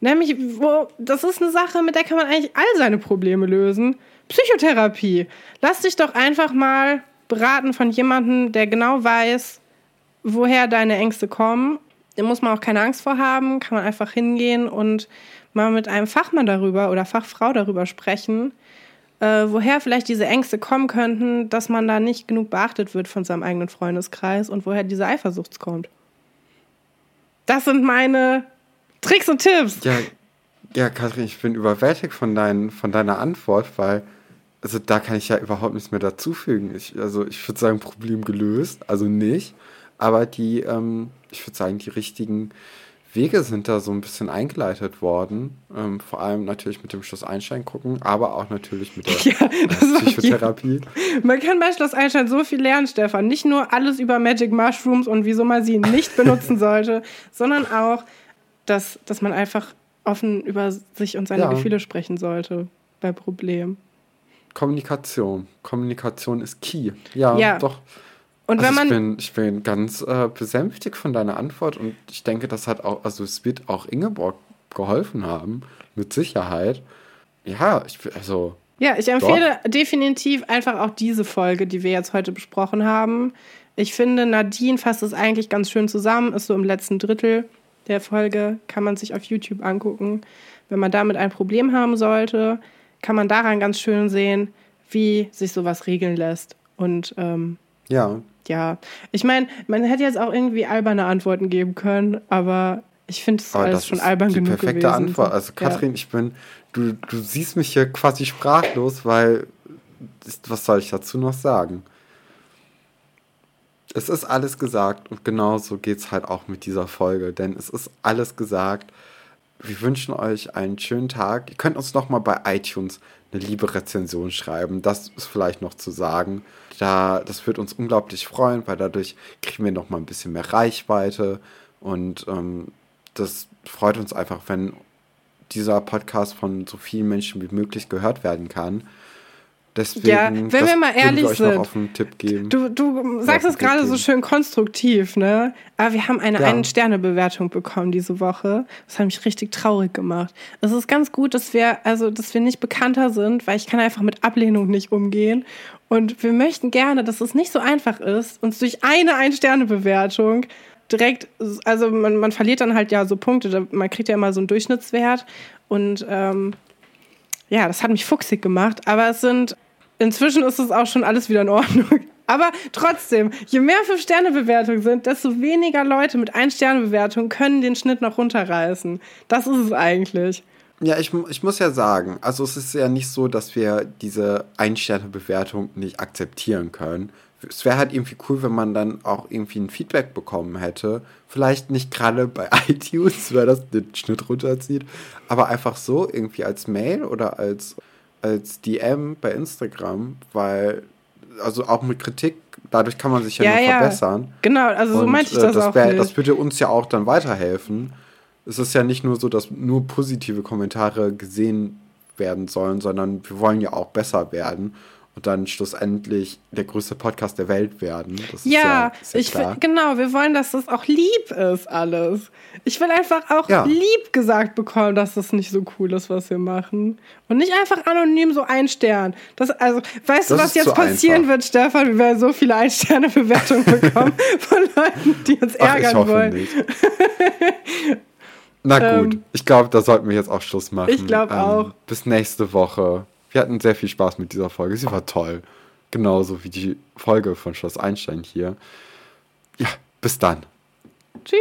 Nämlich, wo, das ist eine Sache, mit der kann man eigentlich all seine Probleme lösen Psychotherapie. Lass dich doch einfach mal beraten von jemandem, der genau weiß, woher deine Ängste kommen. Da muss man auch keine Angst vor haben, kann man einfach hingehen und mal mit einem Fachmann darüber oder Fachfrau darüber sprechen, äh, woher vielleicht diese Ängste kommen könnten, dass man da nicht genug beachtet wird von seinem eigenen Freundeskreis und woher diese Eifersucht kommt. Das sind meine Tricks und Tipps. Ja, ja, Kathrin, ich bin überwältigt von, dein, von deiner Antwort, weil also da kann ich ja überhaupt nichts mehr dazufügen. Ich, also ich würde sagen, Problem gelöst, also nicht. Aber die, ähm, ich würde sagen, die richtigen Wege sind da so ein bisschen eingeleitet worden. Ähm, vor allem natürlich mit dem Schloss Einstein gucken, aber auch natürlich mit der ja, Psychotherapie. Man kann bei Schloss Einstein so viel lernen, Stefan. Nicht nur alles über Magic Mushrooms und wieso man sie nicht benutzen sollte, sondern auch, dass, dass man einfach offen über sich und seine ja. Gefühle sprechen sollte bei Problemen. Kommunikation. Kommunikation ist key. Ja, ja. doch. Und also wenn man. Ich bin, ich bin ganz äh, besänftigt von deiner Antwort und ich denke, das hat auch, also es wird auch Ingeborg geholfen haben, mit Sicherheit. Ja, ich also. Ja, ich empfehle dort. definitiv einfach auch diese Folge, die wir jetzt heute besprochen haben. Ich finde, Nadine fasst es eigentlich ganz schön zusammen, ist so im letzten Drittel der Folge, kann man sich auf YouTube angucken. Wenn man damit ein Problem haben sollte, kann man daran ganz schön sehen, wie sich sowas regeln lässt. Und ähm, ja. Ja, ich meine, man hätte jetzt auch irgendwie alberne Antworten geben können, aber ich finde es alles schon albern genug. Die perfekte gewesen. Antwort. Also Kathrin, ja. ich bin, du, du siehst mich hier quasi sprachlos, weil was soll ich dazu noch sagen? Es ist alles gesagt und genauso geht es halt auch mit dieser Folge, denn es ist alles gesagt wir wünschen euch einen schönen Tag. Ihr könnt uns noch mal bei iTunes eine liebe Rezension schreiben. Das ist vielleicht noch zu sagen. Da, das wird uns unglaublich freuen, weil dadurch kriegen wir noch mal ein bisschen mehr Reichweite. Und ähm, das freut uns einfach, wenn dieser Podcast von so vielen Menschen wie möglich gehört werden kann. Deswegen, ja, wenn wir mal ehrlich sind, du, du sagst es gerade so schön konstruktiv, ne? Aber wir haben eine ja. Ein-Sterne-Bewertung bekommen diese Woche. Das hat mich richtig traurig gemacht. Es ist ganz gut, dass wir, also, dass wir nicht bekannter sind, weil ich kann einfach mit Ablehnung nicht umgehen. Und wir möchten gerne, dass es nicht so einfach ist, uns durch eine Ein-Sterne-Bewertung direkt, also man, man verliert dann halt ja so Punkte, man kriegt ja immer so einen Durchschnittswert und ähm, ja, das hat mich fuchsig gemacht, aber es sind Inzwischen ist es auch schon alles wieder in Ordnung. Aber trotzdem, je mehr Fünf-Sterne-Bewertungen sind, desto weniger Leute mit Ein-Sterne-Bewertung können den Schnitt noch runterreißen. Das ist es eigentlich. Ja, ich, ich muss ja sagen, also es ist ja nicht so, dass wir diese Ein-Sterne-Bewertung nicht akzeptieren können. Es wäre halt irgendwie cool, wenn man dann auch irgendwie ein Feedback bekommen hätte. Vielleicht nicht gerade bei iTunes, weil das den Schnitt runterzieht, aber einfach so irgendwie als Mail oder als als DM bei Instagram, weil, also auch mit Kritik, dadurch kann man sich ja, ja nur ja. verbessern. Genau, also so Und, meinte ich das, das auch. Wär, das würde uns ja auch dann weiterhelfen. Es ist ja nicht nur so, dass nur positive Kommentare gesehen werden sollen, sondern wir wollen ja auch besser werden und dann schlussendlich der größte Podcast der Welt werden. Das ja, ja, ich klar. genau, wir wollen, dass das auch lieb ist alles. Ich will einfach auch ja. lieb gesagt bekommen, dass das nicht so cool ist, was wir machen. Und nicht einfach anonym so ein Stern. Das, also, weißt das du, was jetzt passieren einfach. wird, Stefan? Wir werden so viele Ein-Sterne-Bewertungen bekommen von Leuten, die uns ärgern Ach, ich hoffe wollen. Nicht. Na gut, ähm, ich glaube, da sollten wir jetzt auch Schluss machen. Ich glaube ähm, auch. Bis nächste Woche. Wir hatten sehr viel Spaß mit dieser Folge. Sie war toll. Genauso wie die Folge von Schloss Einstein hier. Ja, bis dann. Tschüss.